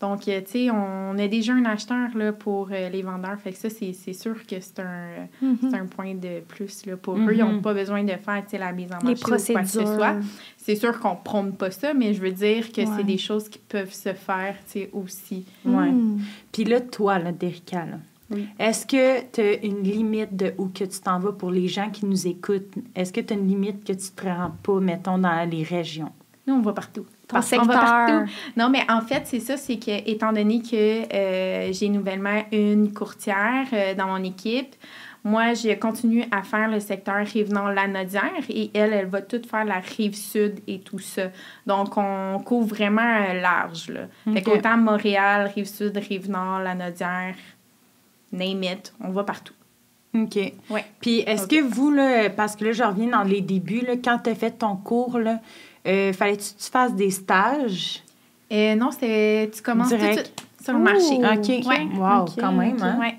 Donc, euh, tu sais, on a déjà un acheteur là, pour euh, les vendeurs. Fait que ça, c'est c'est sûr que c'est un, Mhm. c'est un point de plus là, pour eux. Ils n'ont Mhm. pas besoin de faire tu sais, la mise en Les marché ou quoi que ce soit. C'est sûr qu'on prône pas ça, mais je veux dire que Ouais. c'est des choses qui peuvent se faire tu sais, aussi. Ouais. Mm. Puis là, toi, là, Derika, là, Oui. est-ce que tu as une limite de où que tu t'en vas pour les gens qui nous écoutent? Est-ce que tu as une limite que tu te rends pas, mettons, dans les régions? Nous, on va partout. Ton Parce qu'on va secteur. partout. Non, mais en fait, c'est ça, c'est que étant donné que euh, j'ai nouvellement une courtière euh, dans mon équipe, moi, je continue à faire le secteur Rive-Nord-Lanaudière et elle, elle va tout faire la Rive-Sud et tout ça. Donc, on couvre vraiment euh, large, là. Fait Ok. qu'autant Montréal, Rive-Sud, Rive-Nord, Lanaudière, name it, on va partout. OK. Ouais. Puis est-ce que vous, là, parce que là, je reviens dans les débuts, là, quand tu as fait ton cours, là, euh, fallait-tu que tu fasses des stages? Euh, non, c'est tu commences tout de suite sur le marché. Ouh. OK. Ouais. Wow, Ok, quand même, ok. hein? Ouais.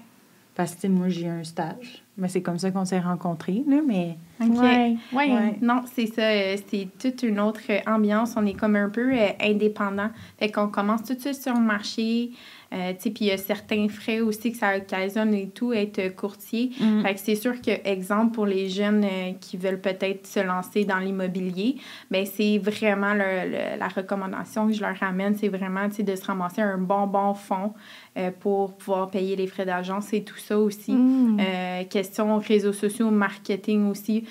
Parce que moi, j'ai un stage. Mais c'est comme ça qu'on s'est rencontrés, là, mais... OK. Ouais. Ouais. Ouais. Non, c'est ça. euh, C'est toute une autre ambiance. On est comme un peu euh, indépendant. Fait qu'on commence tout de suite sur le marché. Euh, puis il y a certains frais aussi que ça occasionne et tout, être euh, courtier. Mm. Fait que c'est sûr que, exemple, pour les jeunes euh, qui veulent peut-être se lancer dans l'immobilier, ben c'est vraiment le- le- la recommandation que je leur ramène, c'est vraiment, de se ramasser un bon, bon fonds euh, pour pouvoir payer les frais d'agence et tout ça aussi. Mm. Que question réseaux sociaux, marketing aussi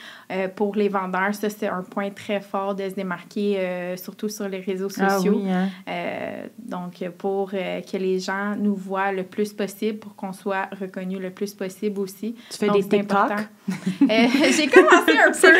pour les vendeurs. Ça, c'est un point très fort de se démarquer, surtout sur les réseaux Ah sociaux. oui, hein. Donc, pour que les gens nous voient le plus possible, pour qu'on soit reconnu le plus possible aussi. Tu fais Donc, des TikTok? Euh, j'ai commencé un peu.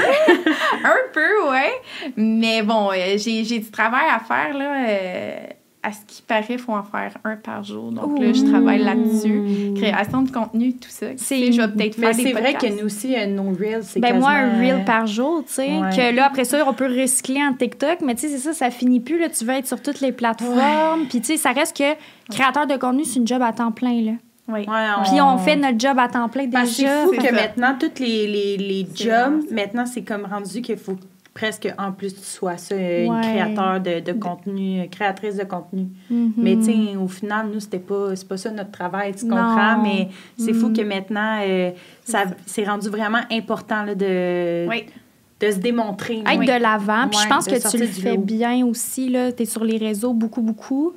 un peu, ouais. Mais bon, euh, j'ai, j'ai du travail à faire, là. À ce qui paraît, il faut en faire un par jour. Donc là, je travaille là-dessus. Création de contenu, tout ça. C'est- je vais peut-être faire des c'est vrai que nous aussi, euh, nos reels, c'est Ben moi, un reel euh, par jour, tu sais. Ouais. Que là, après ça, on peut recycler en TikTok, mais tu sais, c'est ça, ça finit plus. Là, tu veux être sur toutes les plateformes. Puis tu sais, ça reste que créateur de contenu, c'est une job à temps plein, là. Oui. Ouais, Puis on fait notre job à temps plein déjà. c'est fou que ça. maintenant, tous les, les, les jobs, maintenant, c'est comme rendu qu'il faut presque, en plus, tu sois ça, une Ouais. créateur de, de contenu, euh, créatrice de contenu. Mhm. Mais tu sais, au final, nous, c'était pas, c'est pas ça notre travail, tu Non. comprends? Mais c'est fou Mm. que maintenant, euh, ça, c'est rendu vraiment important là, de, Oui. de se démontrer. Être Oui. de l'avant. Puis je pense que tu le fais bien aussi. Tu es sur les réseaux beaucoup, beaucoup.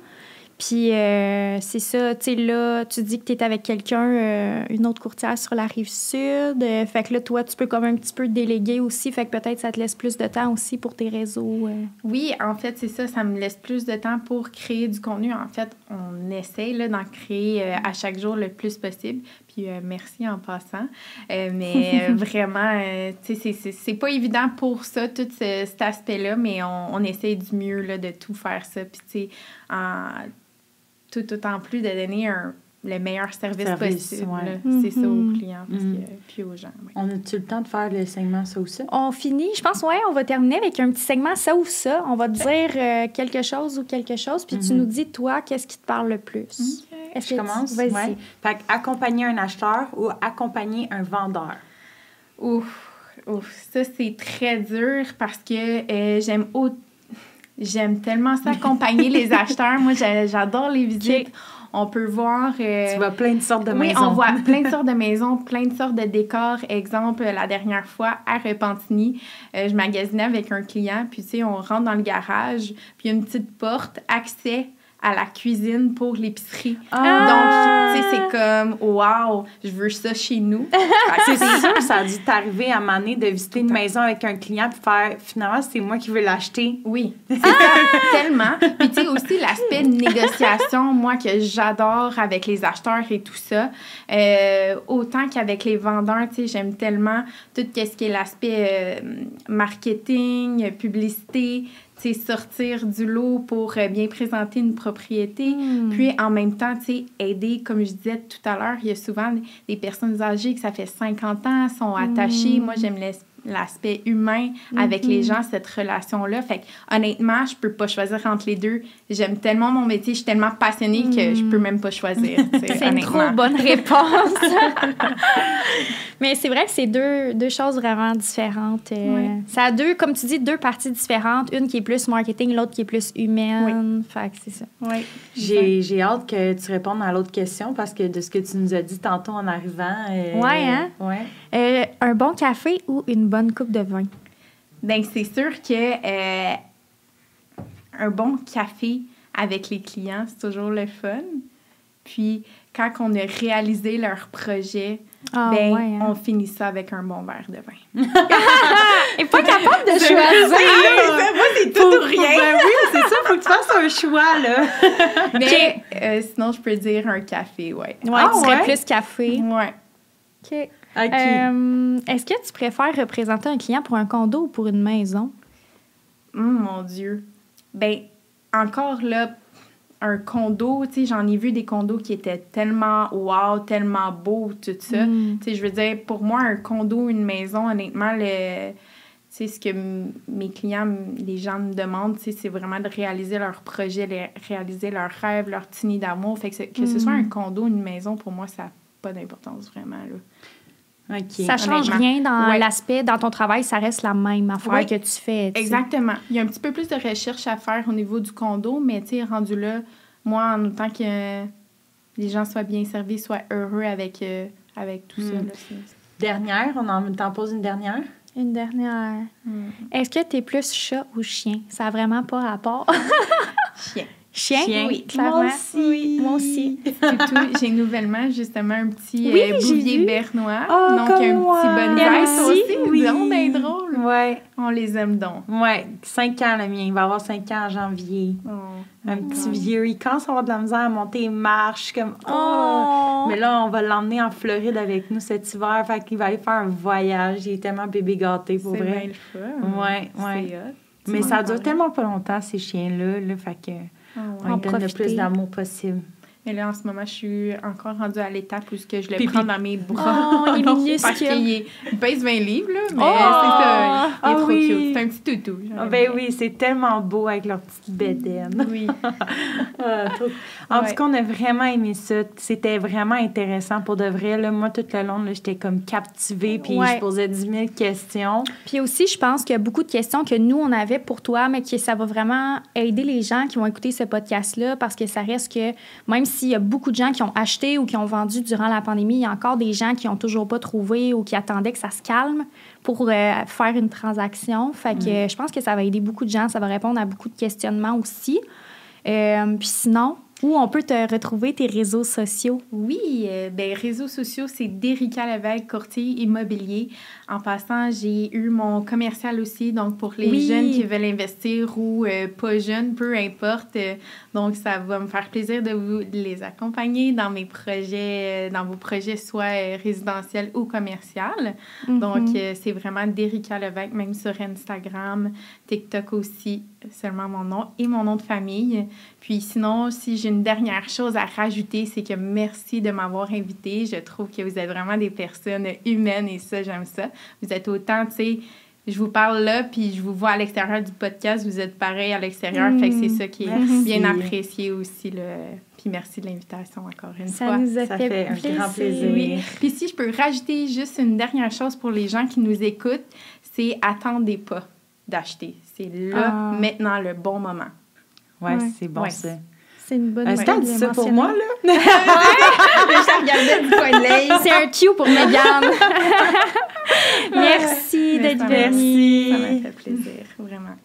Puis euh, c'est ça, tu sais, là, tu dis que tu es avec quelqu'un, euh, une autre courtière sur la rive sud. Euh, fait que là, toi, tu peux comme un petit peu déléguer aussi. Fait que peut-être ça te laisse plus de temps aussi pour tes réseaux. Oui, en fait, c'est ça. Ça me laisse plus de temps pour créer du contenu. En fait, on essaie là, d'en créer à chaque jour le plus possible. Puis merci en passant. Mais vraiment, tu sais, c'est- c'est- c'est pas évident pour ça, tout ce- cet aspect-là, mais on, on essaie du mieux là, de tout faire ça. Puis, tu sais, en- tout autant plus de donner un- le meilleur service, Service, possible. ouais. C'est ça aux Mhm. clients, parce Mhm. que, puis aux gens. oui. On a-tu le temps de faire le segment ça ou ça? On finit, je pense, ouais, on va terminer avec un petit segment ça ou ça. On va te dire euh, quelque chose ou quelque chose, puis tu Mhm. nous dis, toi, qu'est-ce qui te parle le plus? Est-ce Je que tu- commence? Vas-y. Ouais. Fait que accompagner un acheteur ou accompagner un vendeur? Ouf, ouf, ça c'est très dur parce que euh, j'aime au- j'aime tellement ça accompagner les acheteurs. Moi, j'a- j'adore les visites. On peut voir. euh, Tu vois plein de sortes de oui, maisons. on voit plein de sortes de maisons, plein de sortes de décors. Exemple, la dernière fois à Repentigny, euh, je magasinais avec un client, puis tu sais, on rentre dans le garage, puis il y a une petite porte, accès à la cuisine pour l'épicerie. Ah! Donc, tu sais, c'est comme, wow, je veux ça chez nous. C'est sûr, ça a dû t'arriver à donné de visiter une maison avec un client puis faire finalement c'est moi qui veux l'acheter. Oui, c'est ça, tellement. Puis tu sais aussi l'aspect négociation, moi que j'adore avec les acheteurs et tout ça, Euh, autant qu'avec les vendeurs, tu sais, j'aime tellement tout ce qui est l'aspect euh, marketing, publicité, sortir du lot pour euh, bien présenter une propriété. Hmm. Puis en même temps, tu sais, aider, comme je disais tout à l'heure, il y a souvent des personnes âgées que ça fait 50 ans, sont attachées. Mm. Moi, j'aime l'as- l'aspect humain avec les gens, cette relation-là. Fait que, honnêtement, je peux pas choisir entre les deux. J'aime tellement mon métier, je suis tellement passionnée que je peux même pas choisir. C'est une trop bonne réponse. Mais c'est vrai que c'est deux, deux choses vraiment différentes. euh. Ça a deux, comme tu dis, deux parties différentes. Une qui est plus marketing, l'autre qui est plus humaine. Fait que c'est ça. Oui. J'ai j'ai hâte que tu répondes à l'autre question parce que de ce que tu nous as dit tantôt en arrivant. euh, Ouais, hein? Ouais. Euh, un bon café ou une bonne coupe de vin? Ben, c'est sûr que euh, un bon café avec les clients, c'est toujours le fun. Puis, quand on a réalisé leur projet, Ah, ben, ouais, hein? on finit ça avec un bon verre de vin. Et pas capable de choisir. moi, c'est tout ou rien. Ben oui, c'est ça, faut que tu fasses un choix, là. Mais euh, sinon, je peux dire un café, ouais. Ouais, Ah, tu serais ouais? plus café. Ouais. OK. OK. Euh, Est-ce que tu préfères représenter un client pour un condo ou pour une maison? Hum, mon Dieu. Ben, encore là, un condo, tu sais, j'en ai vu des condos qui étaient tellement wow, tellement beaux, tout ça. Mm. Tu sais, je veux dire, pour moi, un condo, une maison, honnêtement, le... Tu sais, ce que mes clients, les gens me demandent, tu sais, c'est vraiment de réaliser leur projet, de réaliser leurs rêves, leur petit nid d'amour. Fait que, que ce soit un condo, une maison, pour moi, ça n'a pas d'importance vraiment, là. OK. Ça change rien dans Ouais. l'aspect, dans ton travail, ça reste la même affaire Oui. que tu fais. Exactement. Il y a un petit peu plus de recherche à faire au niveau du condo, mais tu sais, rendu là, moi, en autant que les gens soient bien servis, soient heureux avec, euh, avec tout ça. Mm. Là, Dernière, on en t'en pose une dernière? Une dernière. Mm. Est-ce que tu es plus chat ou chien? Ça a vraiment pas rapport. Chien. Chien? Chien. Oui, clairement. Moi aussi. Moi aussi. J'ai nouvellement justement un petit Oui, euh, bouvier bernois. Oh, donc comme un moi. petit ça aussi? Oui. Donc bien drôle. Ouais. On les aime donc. Ouais. 5 ans, le mien. Il va avoir 5 ans en janvier. Oh. Un petit vieux. Il commence à avoir de la misère à monter les marches. Comme, oh. Oh! Mais là, on va l'emmener en Floride avec nous cet hiver. Fait qu'il va aller faire un voyage. Il est tellement bébé gâté, pour C'est bien vrai. le fun. Ouais, ouais. Mais ça dure tellement pas longtemps, ces chiens-là. Là, fait que Ah ouais. on lui donne le plus d'amour possible. Mais là, en ce moment, je suis encore rendue à l'étape où ce que je le prends dans mes bras. Oh, il est minuscule. Parce qu'il est- il pèse 20 livres, là, mais Oh! c'est ça. Il est Ah trop oui. cute. C'est un petit toutou. Ah, ben bien. oui, c'est tellement beau avec leur petite bédaine. Oui. Trop- En Ouais. tout cas, on a vraiment aimé ça. C'était vraiment intéressant pour de vrai. Là, moi, tout le long, là, j'étais comme captivée, puis Ouais. je posais 10 000 questions. Puis aussi, je pense qu'il y a beaucoup de questions que nous, on avait pour toi, mais que ça va vraiment aider les gens qui vont écouter ce podcast-là parce que ça reste que même s'il y a beaucoup de gens qui ont acheté ou qui ont vendu durant la pandémie, il y a encore des gens qui n'ont toujours pas trouvé ou qui attendaient que ça se calme pour euh, faire une transaction. Fait que euh, je pense que ça va aider beaucoup de gens. Ça va répondre à beaucoup de questionnements aussi. Euh, puis sinon, où on peut te retrouver tes réseaux sociaux? Oui, euh, ben, réseaux sociaux, c'est d'Erika Lévesque, courtier immobilier. En passant, j'ai eu mon commercial aussi, donc pour les Oui. jeunes qui veulent investir ou euh, pas jeunes, peu importe. Euh, donc, ça va me faire plaisir de vous les accompagner dans mes projets, euh, dans vos projets soit résidentiels ou commerciaux. Donc, Mhm. euh, c'est vraiment d'Erika Lévesque, même sur Instagram, TikTok aussi, seulement mon nom et mon nom de famille. Puis sinon, si j'ai une dernière chose à rajouter, c'est que merci de m'avoir invité. Je trouve que vous êtes vraiment des personnes humaines et ça, j'aime ça. Vous êtes autant, tu sais, je vous parle là, puis je vous vois à l'extérieur du podcast, vous êtes pareil à l'extérieur. Fait que c'est ça qui est Merci. bien apprécié aussi. Là. Puis merci de l'invitation encore une Ça fois. nous a Ça fait, fait un plaisir. grand plaisir. Oui. Puis si je peux rajouter juste une dernière chose pour les gens qui nous écoutent, c'est attendez pas d'acheter. C'est là, Ah. maintenant, le bon moment. Ouais, Ouais. c'est bon Ouais. ça. C'est une bonne Est-ce qu'elle idée dit de ça pour moi, là? je regardais du coin de l'œil. C'est un cue pour Megan. Merci d'être venue. Ça m'a fait plaisir, vraiment.